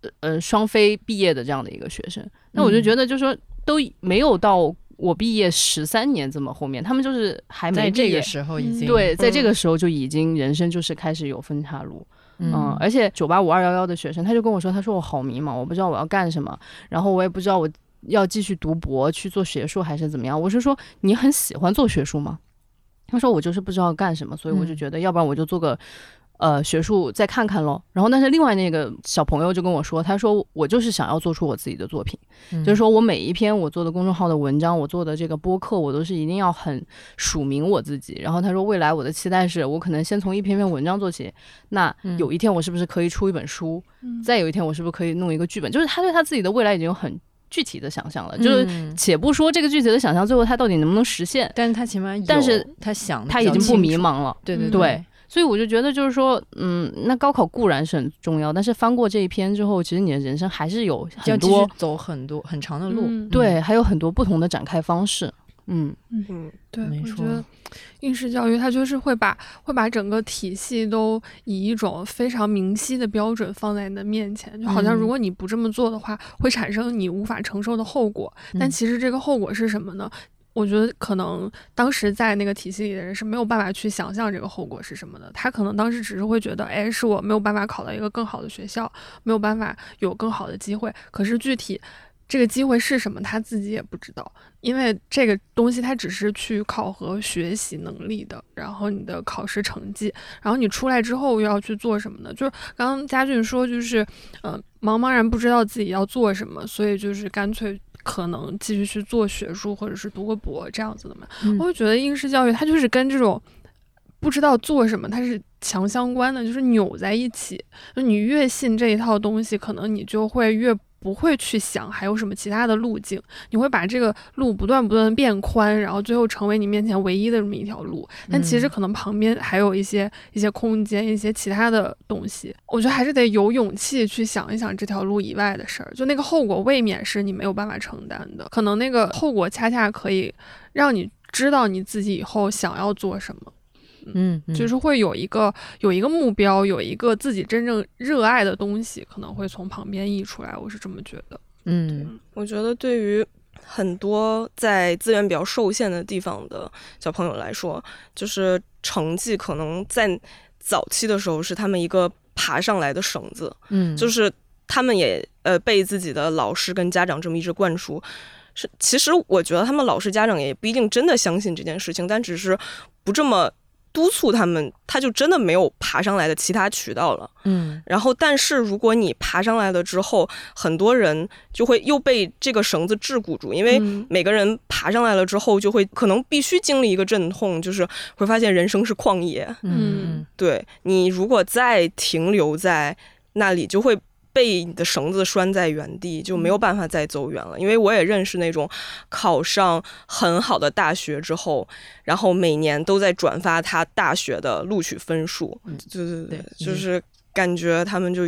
呃呃双非毕业的这样的一个学生，那我就觉得就是说都没有到我毕业十三年这么后面，他们就是还没在这个毕业时候已经对，在这嗯个时候就已经人生就是开始有分岔路。嗯，嗯而且九八五二幺幺的学生，他就跟我说，他说我好迷茫，我不知道我要干什么，然后我也不知道我要继续读博去做学术还是怎么样。我是说，你很喜欢做学术吗？他说我就是不知道干什么，所以我就嗯觉得，要不然我就做个。呃，学术再看看喽。然后，但是另外那个小朋友就跟我说，他说我就是想要做出我自己的作品，嗯就是说我每一篇我做的公众号的文章，我做的这个播客，我都是一定要很署名我自己。然后他说，未来我的期待是我可能先从一篇篇文章做起，那嗯有一天我是不是可以出一本书？嗯再有一天我是不是可以弄一个剧本？就是他对他自己的未来已经有很具体的想象了。就是嗯且不说这个具体的想象最后他到底能不能实现，但是他起码有，但是他想他已经不迷茫了。对对嗯对，所以我就觉得就是说，嗯，那高考固然是很重要，但是翻过这一篇之后，其实你的人生还是有要继很多续走很多很长的路，嗯。对，还有很多不同的展开方式。嗯，嗯，对，没错我觉得应试教育它就是会把会把整个体系都以一种非常明晰的标准放在你的面前，就好像嗯。如果你不这么做的话，会产生你无法承受的后果。但嗯。其实这个后果是什么呢？我觉得可能当时在那个体系里的人是没有办法去想象这个后果是什么的。他可能当时只是会觉得，哎，是我没有办法考到一个更好的学校，没有办法有更好的机会。可是具体这个机会是什么，他自己也不知道，因为这个东西它只是去考核学习能力的，然后你的考试成绩，然后你出来之后又要去做什么呢？就是刚刚佳俊说，就是呃，茫茫然不知道自己要做什么，所以就是干脆。可能继续去做学术，或者是读个博这样子的嘛。嗯我就觉得应试教育它就是跟这种不知道做什么，它是强相关的，就是扭在一起。就你越信这一套东西，可能你就会越不会去想还有什么其他的路径，你会把这个路不断不断地变宽，然后最后成为你面前唯一的这么一条路。但其实嗯可能旁边还有一些一些空间，一些其他的东西。我觉得还是得有勇气去想一想这条路以外的事儿，就那个后果未免是你没有办法承担的，可能那个后果恰恰可以让你知道你自己以后想要做什么。嗯，嗯就是会有一个有一个目标，有一个自己真正热爱的东西，可能会从旁边溢出来。我是这么觉得。嗯我觉得对于很多在资源比较受限的地方的小朋友来说，就是成绩可能在早期的时候是他们一个爬上来的绳子，嗯，就是他们也呃被自己的老师跟家长这么一直灌输。是，其实我觉得他们老师家长也不一定真的相信这件事情，但只是不这么督促他们，他就真的没有爬上来的其他渠道了。嗯然后，但是如果你爬上来了之后，很多人就会又被这个绳子桎梏住，因为嗯每个人爬上来了之后，就会可能必须经历一个阵痛，就是会发现人生是旷野。嗯对你如果再停留在那里，就会。被你的绳子拴在原地，就没有办法再走远了。因为我也认识那种考上很好的大学之后，然后每年都在转发他大学的录取分数，对对对就是感觉他们就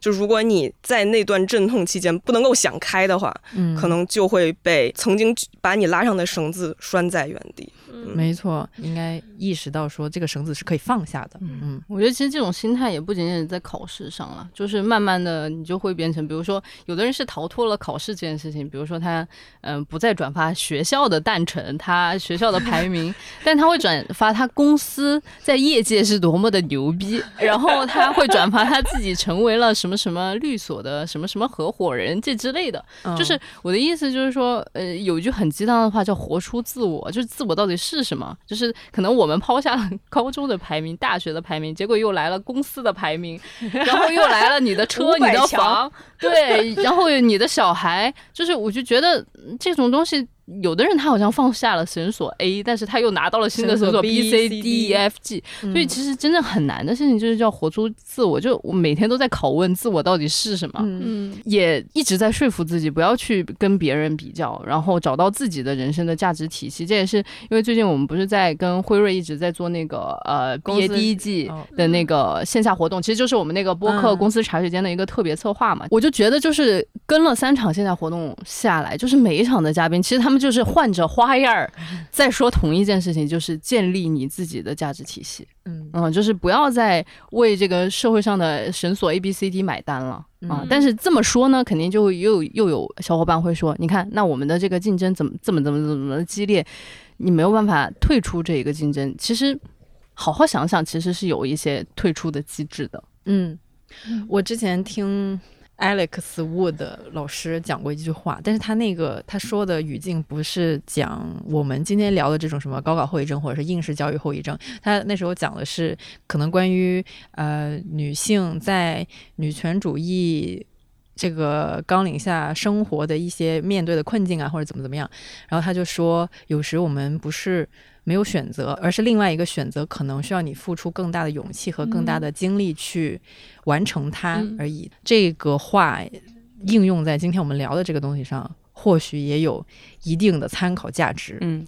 就如果你在那段阵痛期间不能够想开的话，嗯，可能就会被曾经把你拉上的绳子拴在原地。嗯没错，应该意识到说这个绳子是可以放下的。嗯我觉得其实这种心态也不仅仅是在考试上了，就是慢慢的你就会变成，比如说有的人是逃脱了考试这件事情，比如说他嗯、不再转发学校的诞辰，他学校的排名，但他会转发他公司在业界是多么的牛逼，然后他会转发他自己成为了什么什么律所的什么什么合伙人这之类的。嗯，就是我的意思就是说，呃，有一句很鸡汤的话叫“活出自我”，就是自我到底是什么？就是可能我们抛下了 高中的排名、大学的排名，结果又来了公司的排名，然后又来了你的车、你的房，对，然后你的小孩，就是我就觉得嗯这种东西。有的人他好像放下了绳索 A，但是他又拿到了新的绳索 B、C、D、E、F、G，所以其实真正很难的事情就是叫活出自我。就我每天都在拷问自我到底是什么。也一直在说服自己不要去跟别人比较，然后找到自己的人生的价值体系。这也是因为最近我们不是在跟辉瑞一直在做那个呃毕业第一季哦的那个线下活动，其实就是我们那个播客嗯公司茶水间的一个特别策划嘛。我就觉得就是跟了三场线下活动下来，就是每一场的嘉宾，其实他们们就是换着花样儿再说同一件事情，就是建立你自己的价值体系。嗯嗯，就是不要再为这个社会上的绳索 A B C D 买单了啊！嗯但是这么说呢，肯定就又又有小伙伴会说，你看，那我们的这个竞争怎么怎么怎么怎么的激烈，你没有办法退出这一个竞争。其实好好想想，其实是有一些退出的机制的。嗯，我之前听 Alex Wood 老师讲过一句话，但是他那个他说的语境不是讲我们今天聊的这种什么高考后遗症或者是应试教育后遗症，他那时候讲的是可能关于呃女性在女权主义。这个纲领下生活的一些面对的困境啊，或者怎么怎么样，然后他就说，有时我们不是没有选择，而是另外一个选择可能需要你付出更大的勇气和更大的精力去完成它嗯而已。这个话应用在今天我们聊的这个东西上，或许也有一定的参考价值。嗯，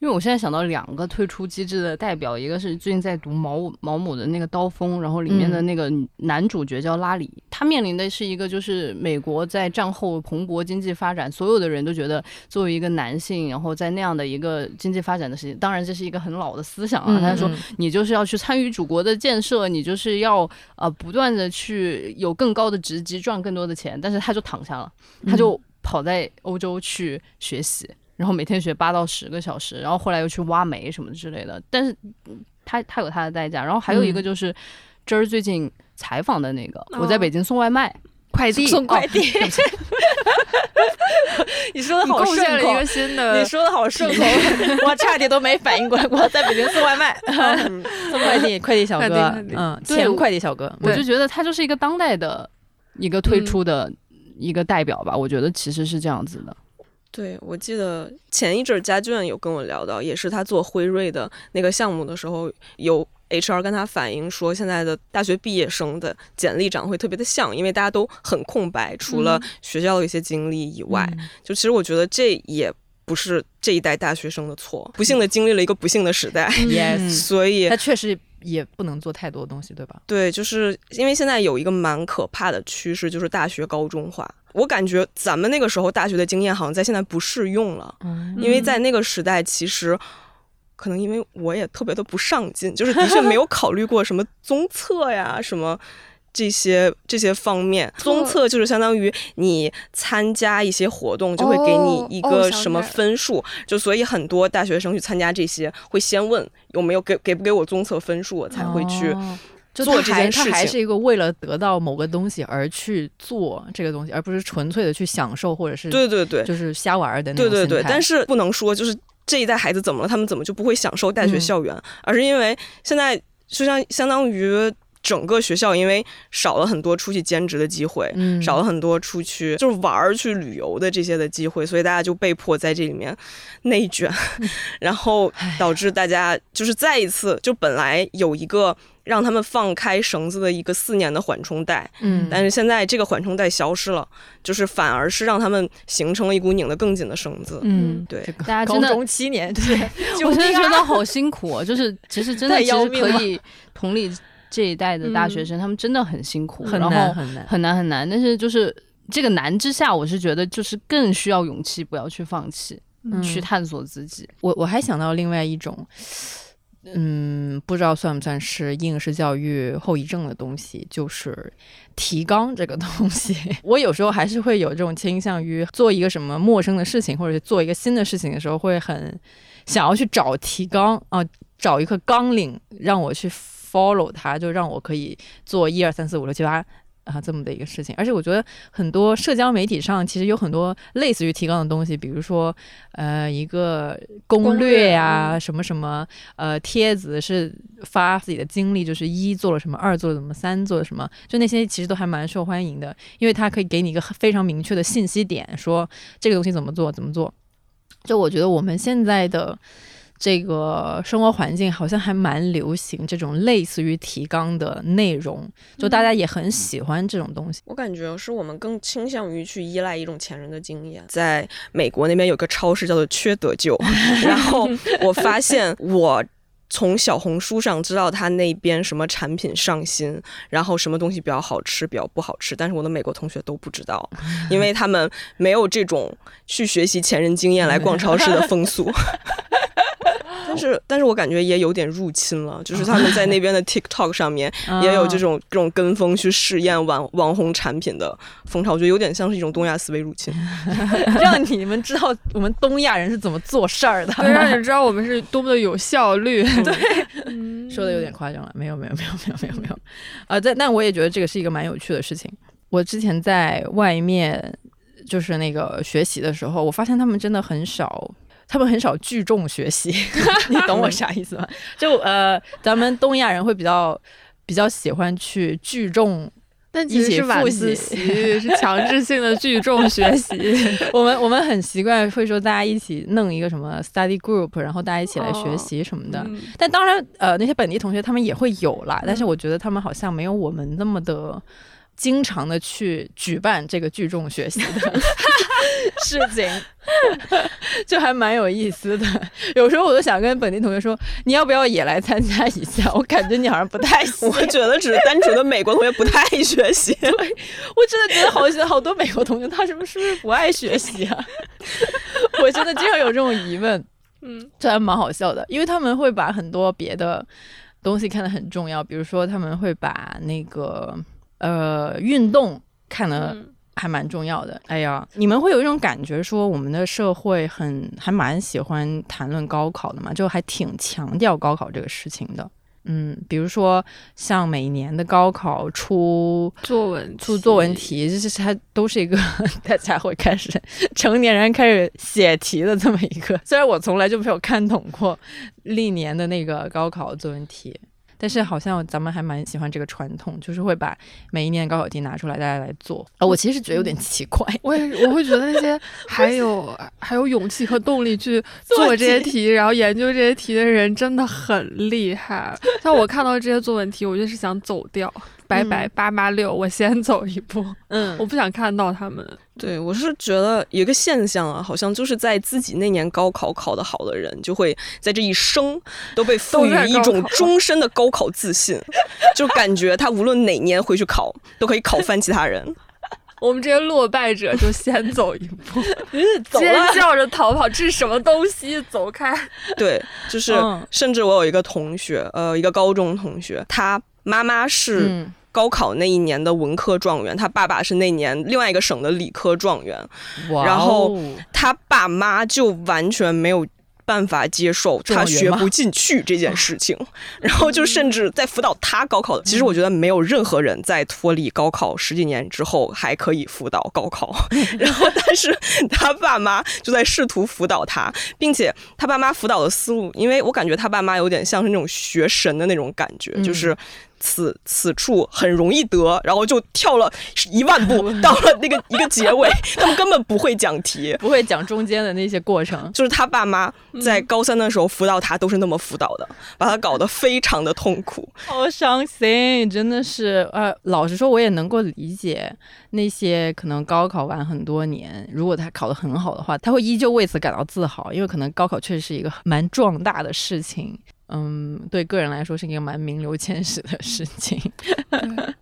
因为我现在想到两个退出机制的代表，一个是最近在读毛毛姆的那个《刀锋》，然后里面的那个男主角叫拉里，他面临的是一个就是美国在战后蓬勃经济发展，所有的人都觉得作为一个男性，然后在那样的一个经济发展的时期，当然这是一个很老的思想啊，嗯他说嗯你就是要去参与祖国的建设，你就是要呃不断的去有更高的职级，赚更多的钱，但是他就躺下了，他就跑在欧洲去学习，然后每天学八到十个小时，然后后来又去挖煤什么之类的。但是嗯他他有他的代价，然后还有一个就是这儿最近采访的那个，我在北京送外卖，快递送快递，你说的好顺口贡献了一个，新的你说的好顺口，我差点都没反应过来。我在北京送外卖，送快递，快递小哥嗯，对前快递小哥，我就觉得他就是一个当代的一个推出的一个代表吧。我觉得其实是这样子的。对，我记得前一阵儿家眷有跟我聊到，也是他做辉瑞的那个项目的时候，有 HR 跟他反映说，现在的大学毕业生的简历长得会特别的像，因为大家都很空白，除了学校的一些经历以外，嗯。就其实我觉得这也不是这一代大学生的错，不幸的经历了一个不幸的时代，yes，所以他确实也不能做太多东西，对吧？对，就是因为现在有一个蛮可怕的趋势，就是大学高中化。我感觉咱们那个时候大学的经验好像在现在不适用了，嗯因为在那个时代，其实可能因为我也特别的不上进，就是的确没有考虑过什么 综测呀，什么。这些这些方面，综测就是相当于你参加一些活动，就会给你一哦个什么分数，就所以很多大学生去参加这些，会先问有没有给给不给我综测分数，我才会去做这件事情他还是一个为了得到某个东西而去做这个东西，而不是纯粹的去享受或者是对对对，就是瞎玩儿的那种对对对，但是不能说就是这一代孩子怎么了，他们怎么就不会享受大学嗯。校园，而是因为现在就像相当于整个学校因为少了很多出去兼职的机会。嗯少了很多出去就是玩儿、去旅游的这些的机会，所以大家就被迫在这里面内卷，然后导致大家就是再一次就本来有一个让他们放开绳子的一个四年的缓冲带，嗯，但是现在这个缓冲带消失了，就是反而是让他们形成了一股拧得更紧的绳子。嗯，对这，个大家高中七年，对，我真的觉得好辛苦啊。就是其实真的太其实要命了可以同理这一代的大学生，他们真的很辛苦，很然后难很难。很难很难。但是就是这个难之下，我是觉得就是更需要勇气，不要去放弃，嗯去探索自己。我我还想到另外一种，嗯，不知道算不算是应试教育后遗症的东西，就是提纲这个东西。我有时候还是会有这种倾向于做一个什么陌生的事情，或者是做一个新的事情的时候，会很想要去找提纲啊、找一个纲领让我去 follow 它，就让我可以做一二三四五六七八。啊，这么的一个事情，而且我觉得很多社交媒体上其实有很多类似于提纲的东西，比如说，呃，一个攻攻略略呀、嗯什么什么，呃，帖子是发自己的经历，就是一做了什么，二做了什么，三做了什么，就那些其实都还蛮受欢迎的，因为它可以给你一个非常明确的信息点，说这个东西怎么做，怎么做。就我觉得我们现在的这个生活环境好像还蛮流行这种类似于提纲的内容，就大家也很喜欢这种东西。我感觉是我们更倾向于去依赖一种前人的经验。在美国那边有个超市叫做缺德舅，然后我发现我。从小红书上知道他那边什么产品上新，然后什么东西比较好吃，比较不好吃，但是我的美国同学都不知道，因为他们没有这种去学习前人经验来逛超市的风俗。但是，但是我感觉也有点入侵了，就是他们在那边的 TikTok 上面也有这种这种跟风去试验网网红产品的风潮，我觉得有点像是一种东亚思维入侵，让你们知道我们东亚人是怎么做事儿的，对，让你知道我们是多么的有效率。对，说的有点夸张了，没有，没有，没有，没有，没有，没有。啊，但但我也觉得这个是一个蛮有趣的事情。我之前在外面就是那个学习的时候，我发现他们真的很少。他们很少聚众学习，你懂我啥意思吗？就呃，咱们东亚人会比较比较喜欢去聚众，但其实是晚自习，是强制性的聚众学习。我们我们很习惯会说大家一起弄一个什么 study group，然后大家一起来学习什么的。但当然，呃，那些本地同学他们也会有啦，但是我觉得他们好像没有我们那么的。经常的去举办这个聚众学习的 事情，就还蛮有意思的。有时候我都想跟本地同学说，你要不要也来参加一下？我感觉你好像不太行。我觉得只是单纯的美国同学不太爱学习。对，我真的觉得好像好多美国同学，他是不是不是不爱学习啊？我真的经常有这种疑问。嗯，这还蛮好笑的，因为他们会把很多别的东西看得很重要，比如说他们会把那个。呃，运动看的还蛮重要的。哎呀，你们会有一种感觉，说我们的社会很还蛮喜欢谈论高考的嘛，就还挺强调高考这个事情的。嗯，比如说像每年的高考出作文、出作文题，就是它都是一个 大家会开始成年人开始写题的这么一个。虽然我从来就没有看懂过历年的那个高考作文题。但是好像咱们还蛮喜欢这个传统，就是会把每一年高考题拿出来，大家来做。啊，我其实觉得有点奇怪。我也我会觉得那些还有 还有勇气和动力去做这些题，然后研究这些题的人真的很厉害。像我看到这些作文题，我就是想走掉。拜拜八八六，我先走一步。嗯，我不想看到他们。对我是觉得一个现象啊，好像就是在自己那年高考考得好的人，就会在这一生都被赋予一种终身的高考自信，就感觉他无论哪年回去考，都可以考翻其他人。我们这些落败者就先走一步，尖叫着逃跑，这是什么东西？走开！对，就是甚至我有一个同学，呃，一个高中同学，他妈妈是。高考那一年的文科状元，他爸爸是那年另外一个省的理科状元，然后他爸妈就完全没有办法接受他学不进去这件事情，然后就甚至在辅导他高考。其实我觉得没有任何人在脱离高考十几年之后还可以辅导高考，然后但是他爸妈就在试图辅导他，并且他爸妈辅导的思路，因为我感觉他爸妈有点像是那种学神的那种感觉，就是。此此处很容易得，然后就跳了一万步 到了那个一个结尾，他们根本不会讲题，不会讲中间的那些过程。就是他爸妈在高三的时候辅导他，都是那么辅导的，把他搞得非常的痛苦，好伤心，真的是。呃，老实说，我也能够理解那些可能高考完很多年，如果他考得很好的话，他会依旧为此感到自豪，因为可能高考确实是一个蛮壮大的事情。嗯，对个人来说是一个蛮名留千史的事情。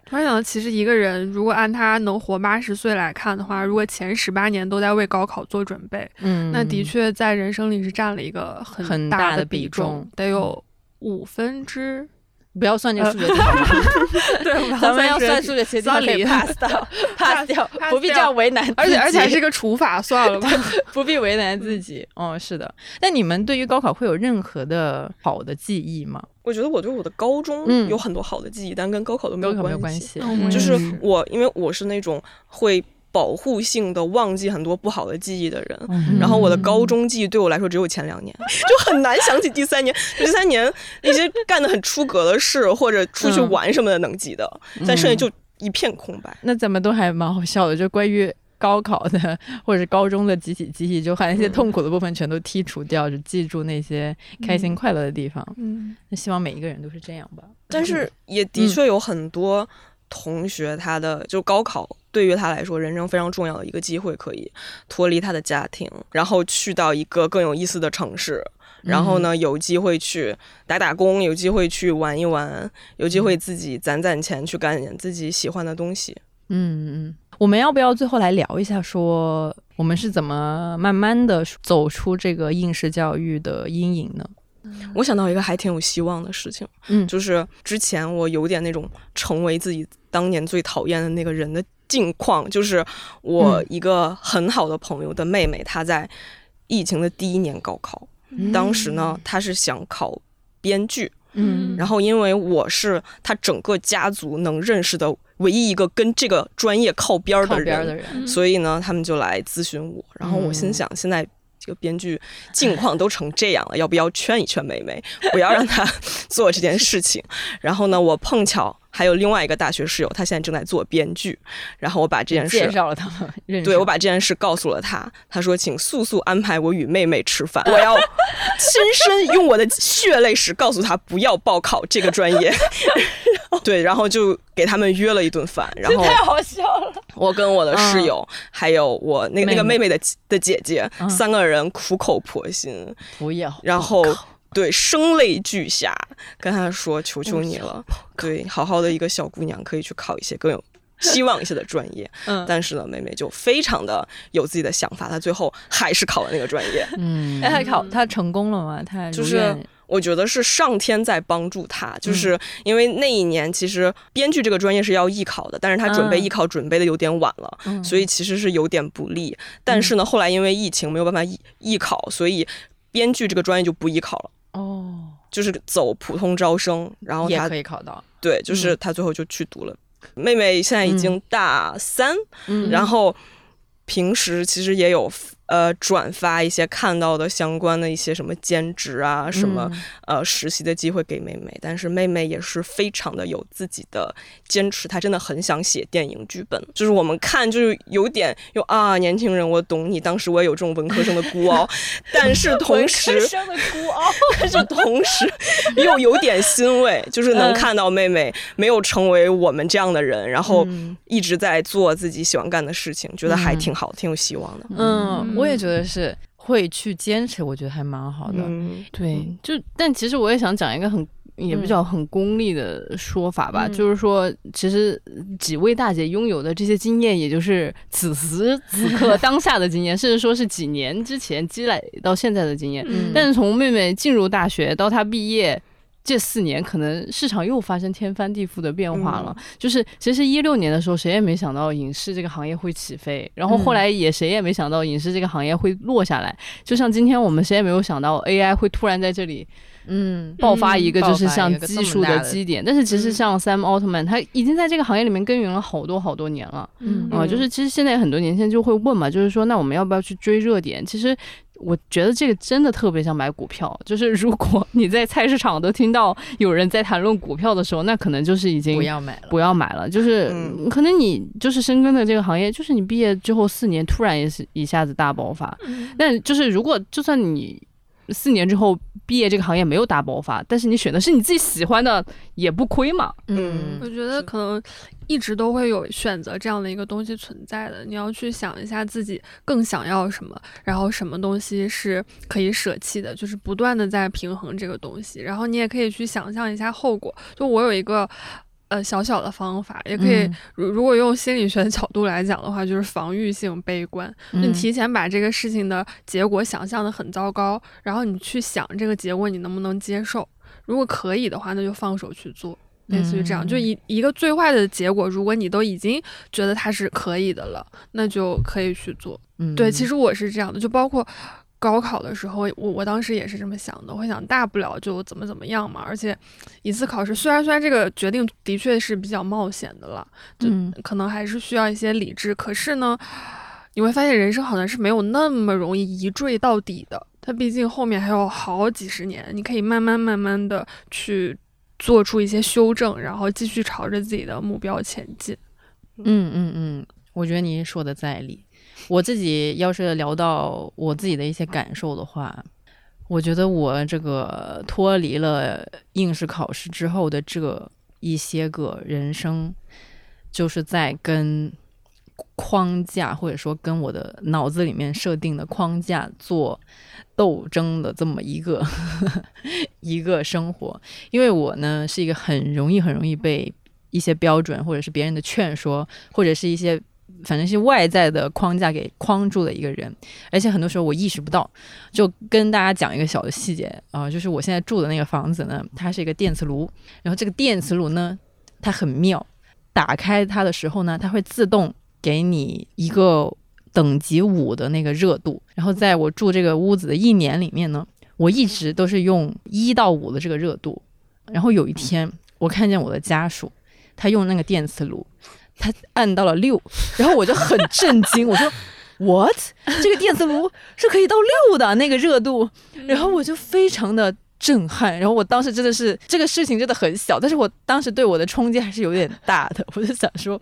突然想到，其实一个人如果按他能活八十岁来看的话，如果前十八年都在为高考做准备，嗯，那的确在人生里是占了一个很大的比重，得有五分之。不要算这个数学题好吗？对，咱们要算数学题，可以 pass 掉，pass 掉，不必这样为难。而且而且还是个除法，算了吧，不必为难自己。哦，是的。那你们对于高考会有任何的好的记忆吗？我觉得我对我的高中有很多好的记忆，但跟高考都没有关系。就是我，因为我是那种会。保护性的忘记很多不好的记忆的人，然后我的高中记忆对我来说只有前两年，就很难想起第三年。第三年那些干的很出格的事或者出去玩什么的能记得，但剩下就一片空白。那咱们都还蛮好笑的，就关于高考的或者是高中的集体记忆，就把那些痛苦的部分全都剔除掉，就记住那些开心快乐的地方。嗯，那希望每一个人都是这样吧。但是也的确有很多。同学，他的就高考对于他来说，人生非常重要的一个机会，可以脱离他的家庭，然后去到一个更有意思的城市，然后呢，有机会去打打工，有机会去玩一玩，有机会自己攒攒钱去干点自己喜欢的东西。嗯嗯，我们要不要最后来聊一下，说我们是怎么慢慢的走出这个应试教育的阴影呢？我想到一个还挺有希望的事情，嗯。就是之前我有点那种成为自己当年最讨厌的那个人的境况，就是我一个很好的朋友的妹妹，她在疫情的第一年高考，当时呢，她是想考编剧，嗯。然后因为我是她整个家族能认识的唯一一个跟这个专业靠边儿的人，所以呢，他们就来咨询我，然后我心想，现在这个编剧境况都成这样了，要不要劝一劝梅梅，不要让她 做这件事情？然后呢，我碰巧还有另外一个大学室友，他现在正在做编剧，然后我把这件事介绍了他 对我把这件事告诉了他，他说：“请速速安排我与妹妹吃饭，我要亲身用我的血泪史告诉他不要报考这个专业。”对，然后就给他们约了一顿饭，然后太好笑了，我跟我的室友，还有我那个那个妹妹的的姐姐，嗯。三个人苦口婆心，不要，然后对声泪俱下跟他说：“求求你了，对，好好的一个小姑娘可以去考一些更有。”希望一些的专业，嗯但是呢，妹妹就非常的有自己的想法，她最后还是考了那个专业。嗯，哎，她考她成功了吗？她就是我觉得是上天在帮助她，嗯就是因为那一年其实编剧这个专业是要艺考的，但是她准备嗯艺考准备的有点晚了，嗯所以其实是有点不利。但是呢，后来因为疫情没有办法艺艺考，所以编剧这个专业就不艺考了。哦，就是走普通招生，然后也她可以考到，对，就是他最后就去读了。妹妹现在已经大三，嗯。然后平时其实也有呃转发一些看到的相关的一些什么兼职啊，什么、嗯。呃实习的机会给妹妹，但是妹妹也是非常的有自己的坚持，她真的很想写电影剧本。就是我们看就是有点有啊，年轻人，我懂你，当时我也有这种文科生的孤傲，但是同时生的孤傲，但是同时又有点欣慰，就是能嗯。看到妹妹没有成为我们这样的人，然后嗯。一直在做自己喜欢干的事情，觉得还嗯。挺好，挺有希望的。嗯，我也觉得是会去坚持，我觉得还蛮好的。嗯，对，就但其实我也想讲一个很也比较很功利的说法吧，嗯就是说，其实几位大姐拥有的这些经验，也就是此时此刻 当下的经验，甚至说是几年之前积累到现在的经验。嗯但是从妹妹进入大学到她毕业。这四年可能市场又发生天翻地覆的变化了，就是其实一六年的时候，谁也没想到影视这个行业会起飞，然后后来也谁也没想到影视这个行业会落下来。就像今天我们谁也没有想到 AI 会突然在这里嗯，爆发一个就是像技术的基点，但是其实像 Sam Altman 他已经在这个行业里面耕耘了好多好多年了。嗯。啊、就是其实现在很多年轻人就会问嘛，就是说那我们要不要去追热点？其实。我觉得这个真的特别像买股票，就是如果你在菜市场都听到有人在谈论股票的时候，那可能就是已经不要买了，不要买了，就是、嗯可能你就是深耕的这个行业，就是你毕业之后四年突然也是一下子大爆发，嗯。但就是如果就算你四年之后毕业这个行业没有大爆发，但是你选的是你自己喜欢的，也不亏嘛。嗯我觉得可能一直都会有选择这样的一个东西存在的。你要去想一下自己更想要什么，然后什么东西是可以舍弃的，就是不断的在平衡这个东西。然后你也可以去想象一下后果。就我有一个。呃，小小的方法也可以嗯，如如果用心理学的角度来讲的话，就是防御性悲观。就你嗯提前把这个事情的结果想象的很糟糕，然后你去想这个结果你能不能接受。如果可以的话，那就放手去做。类似于这样，就嗯一一个最坏的结果，如果你都已经觉得它是可以的了，那就可以去做。嗯对，其实我是这样的，就包括高考的时候，我我当时也是这么想的，我会想大不了就怎么怎么样嘛。而且一次考试，虽然虽然这个决定的确是比较冒险的了，就嗯可能还是需要一些理智，可是呢，你会发现人生好像是没有那么容易一坠到底的。它毕竟后面还有好几十年，你可以慢慢慢慢的去做出一些修正，然后继续朝着自己的目标前进。嗯嗯嗯，我觉得您说的在理。我自己要是聊到我自己的一些感受的话，我觉得我这个脱离了应试考试之后的这一些个人生，就是在跟框架，或者说跟我的脑子里面设定的框架做斗争的这么一个 一个生活。因为我呢是一个很容易很容易被一些标准，或者是别人的劝说，或者是一些反正是外在的框架给框住的一个人。而且很多时候我意识不到。就跟大家讲一个小的细节啊、就是我现在住的那个房子呢，它是一个电磁炉，然后这个电磁炉呢，它很妙，打开它的时候呢，它会自动给你一个等级五的那个热度。然后在我住这个屋子的一年里面呢，我一直都是用一到五的这个热度。然后有一天，我看见我的家属，他用那个电磁炉，他按到了六，然后我就很震惊，我说。What？这个电磁炉是可以到六的那个热度，然后我就非常的震撼。然后我当时真的是这个事情真的很小，但是我当时对我的冲击还是有点大的。我就想说，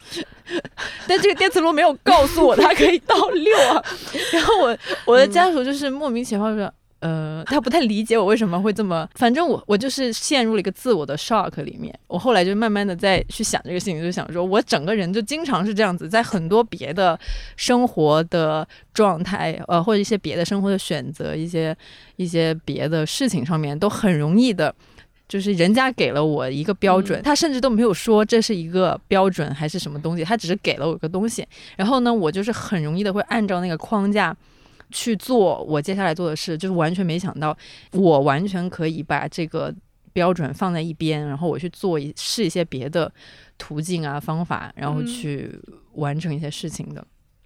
但这个电磁炉没有告诉我它可以到六啊。然后我我的家属就是莫名其妙说。呃，他不太理解我为什么会这么，反正我我就是陷入了一个自我的 shock 里面。我后来就慢慢的在去想这个事情，就想说我整个人就经常是这样子，在很多别的生活的状态，呃，或者一些别的生活的选择，一些一些别的事情上面，都很容易的，就是人家给了我一个标准，他甚至都没有说这是一个标准还是什么东西，他只是给了我一个东西，然后呢，我就是很容易的会按照那个框架。去做我接下来做的事，就是完全没想到，我完全可以把这个标准放在一边，然后我去做一试一些别的途径啊方法，然后去完成一些事情的。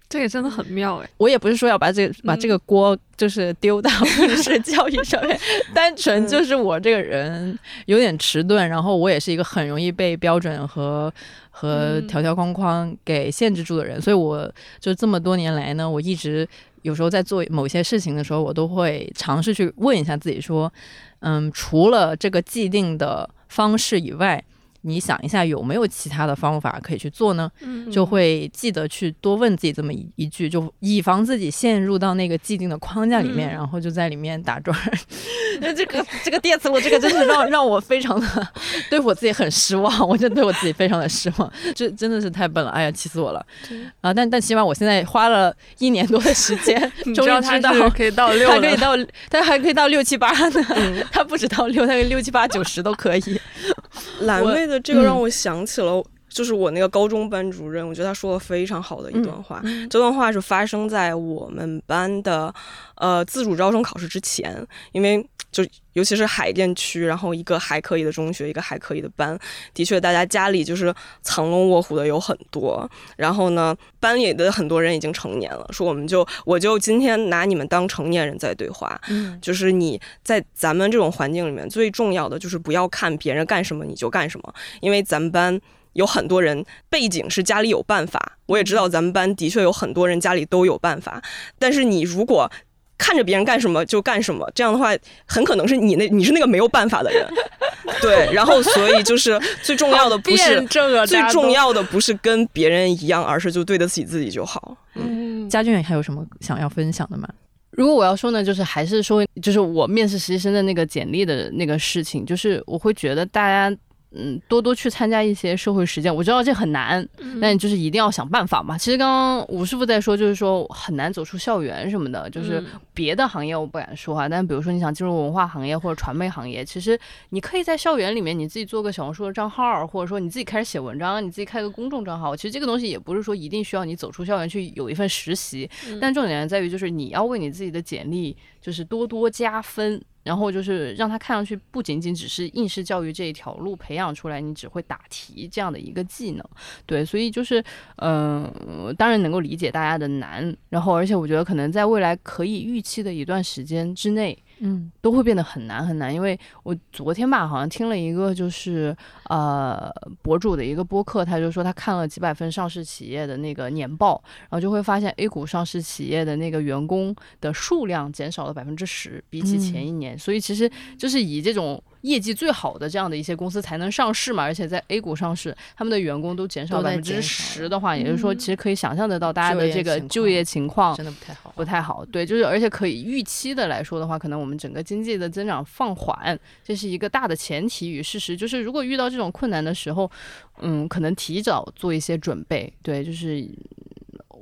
这个真的很妙哎！我也不是说要把这把这个锅就是丢到应试教育上面，单纯就是我这个人有点迟钝，然后我也是一个很容易被标准和和条条框框给限制住的人，所以我就这么多年来呢，我一直。有时候在做某些事情的时候，我都会尝试去问一下自己，说，嗯，除了这个既定的方式以外。你想一下，有没有其他的方法可以去做呢？就会记得去多问自己这么一一句，就以防自己陷入到那个既定的框架里面，然后就在里面打转。那这个这个电磁炉，这个真是让让我非常的对我自己很失望，我就对我自己非常的失望，这真的是太笨了，哎呀，气死我了啊！但但起码我现在花了一年多的时间，终于知道可以到六，还可以到，它还可以到六七八呢，它不止到六，它六七八九十都可以。蓝妹的这个让我想起了，就是我那个高中班主任，我觉得他说的非常好的一段话。这段话是发生在我们班的呃自主招生考试之前，因为。就尤其是海淀区，然后一个还可以的中学，一个还可以的班，的确大家家里就是藏龙卧虎的有很多。然后呢，班里的很多人已经成年了，说我们就我就今天拿你们当成年人在对话。嗯，就是你在咱们这种环境里面，最重要的就是不要看别人干什么你就干什么，因为咱们班有很多人背景是家里有办法，我也知道咱们班的确有很多人家里都有办法，但是你如果。看着别人干什么就干什么，这样的话很可能是你那你是那个没有办法的人，对。然后所以就是 最重要的不是最重要的不是跟别人一样，而是就对得起自己就好。嗯，家俊还有什么想要分享的吗？如果我要说呢，就是还是说，就是我面试实习生的那个简历的那个事情，就是我会觉得大家。嗯，多多去参加一些社会实践，我知道这很难，但就是一定要想办法嘛。其实刚刚吴师傅在说，就是说很难走出校园什么的，就是别的行业我不敢说哈，但比如说你想进入文化行业或者传媒行业，其实你可以在校园里面你自己做个小红书的账号，或者说你自己开始写文章，你自己开个公众账号。其实这个东西也不是说一定需要你走出校园去有一份实习，但重点在于就是你要为你自己的简历就是多多加分。然后就是让他看上去不仅仅只是应试教育这一条路培养出来，你只会答题这样的一个技能，对，所以就是，嗯，当然能够理解大家的难，然后而且我觉得可能在未来可以预期的一段时间之内。嗯，都会变得很难很难，因为我昨天吧，好像听了一个就是呃博主的一个播客，他就说他看了几百份上市企业的那个年报，然后就会发现 A 股上市企业的那个员工的数量减少了百分之十，比起前一年，所以其实就是以这种。业绩最好的这样的一些公司才能上市嘛，而且在 A 股上市，他们的员工都减少百分之十的话，也就是说，其实可以想象得到大家的这个就业情况真的不太好，不太好。对，就是而且可以预期的来说的话，可能我们整个经济的增长放缓，这是一个大的前提与事实。就是如果遇到这种困难的时候，嗯，可能提早做一些准备。对，就是。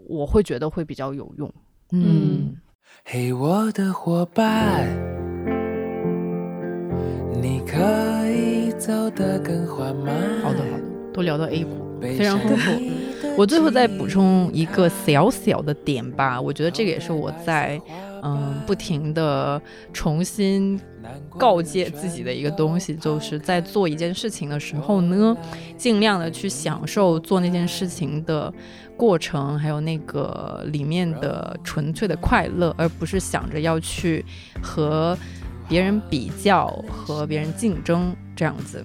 我会觉得会比较有用。嗯，嘿，我的伙伴，你可以走得更缓慢。好的好的，都聊到 A 股，非非常丰富。我最后再补充一个小小的点吧，我觉得这个也是我在嗯不停的重新告诫自己的一个东西，就是在做一件事情的时候呢，尽量的去享受做那件事情的过程，还有那个里面的纯粹的快乐，而不是想着要去和别人比较、和别人竞争这样子。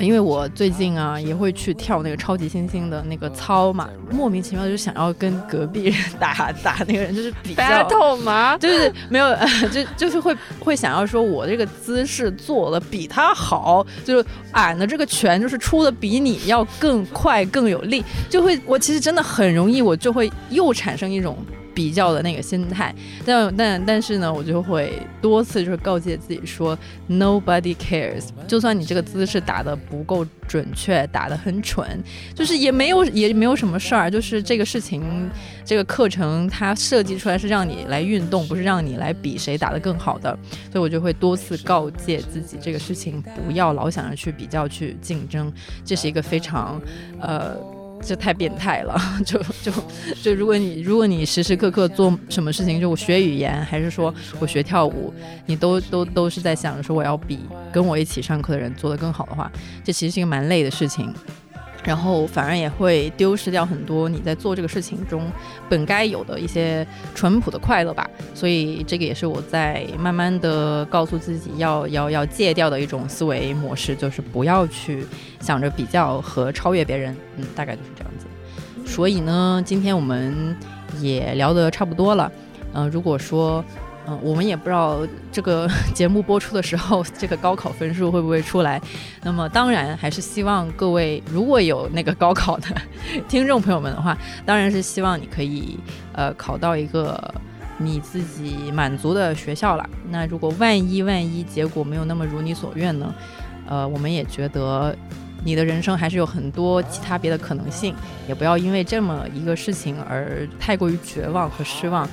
因为我最近啊也会去跳那个超级星星的那个操嘛，莫名其妙就想要跟隔壁人打打那个人，就是比较 battle 吗？就是没有，就就是会会想要说，我这个姿势做的比他好，就是俺的这个拳就是出的比你要更快更有力，就会我其实真的很容易，我就会又产生一种比较的那个心态，但但但是呢，我就会多次就是告诫自己说，nobody cares，就算你这个姿势打得不够准确，打得很蠢，就是也没有也没有什么事儿，就是这个事情这个课程它设计出来是让你来运动，不是让你来比谁打得更好的，所以我就会多次告诫自己，这个事情不要老想着去比较去竞争，这是一个非常呃。这太变态了，就 就就，如果你如果你时时刻刻做什么事情，就我学语言，还是说我学跳舞，你都都都是在想着说我要比跟我一起上课的人做得更好的话，这其实是一个蛮累的事情。然后反而也会丢失掉很多你在做这个事情中本该有的一些淳朴的快乐吧。所以这个也是我在慢慢的告诉自己要要要戒掉的一种思维模式，就是不要去想着比较和超越别人。嗯，大概就是这样子。所以呢，今天我们也聊得差不多了。嗯、如果说嗯，我们也不知道这个 节目播出的时候，这个高考分数会不会出来。那么，当然还是希望各位如果有那个高考的 听众朋友们的话，当然是希望你可以呃考到一个你自己满足的学校了。那如果万一万一结果没有那么如你所愿呢？呃，我们也觉得你的人生还是有很多其他别的可能性，也不要因为这么一个事情而太过于绝望和失望。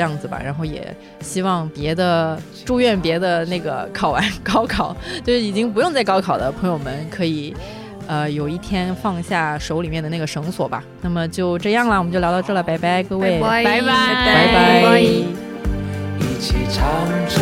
这样子吧，然后也希望别的祝愿别的那个考完高考，就是已经不用再高考的朋友们，可以呃有一天放下手里面的那个绳索吧。那么就这样啦，我们就聊到这了，拜拜，各位，拜拜拜拜拜。一起唱着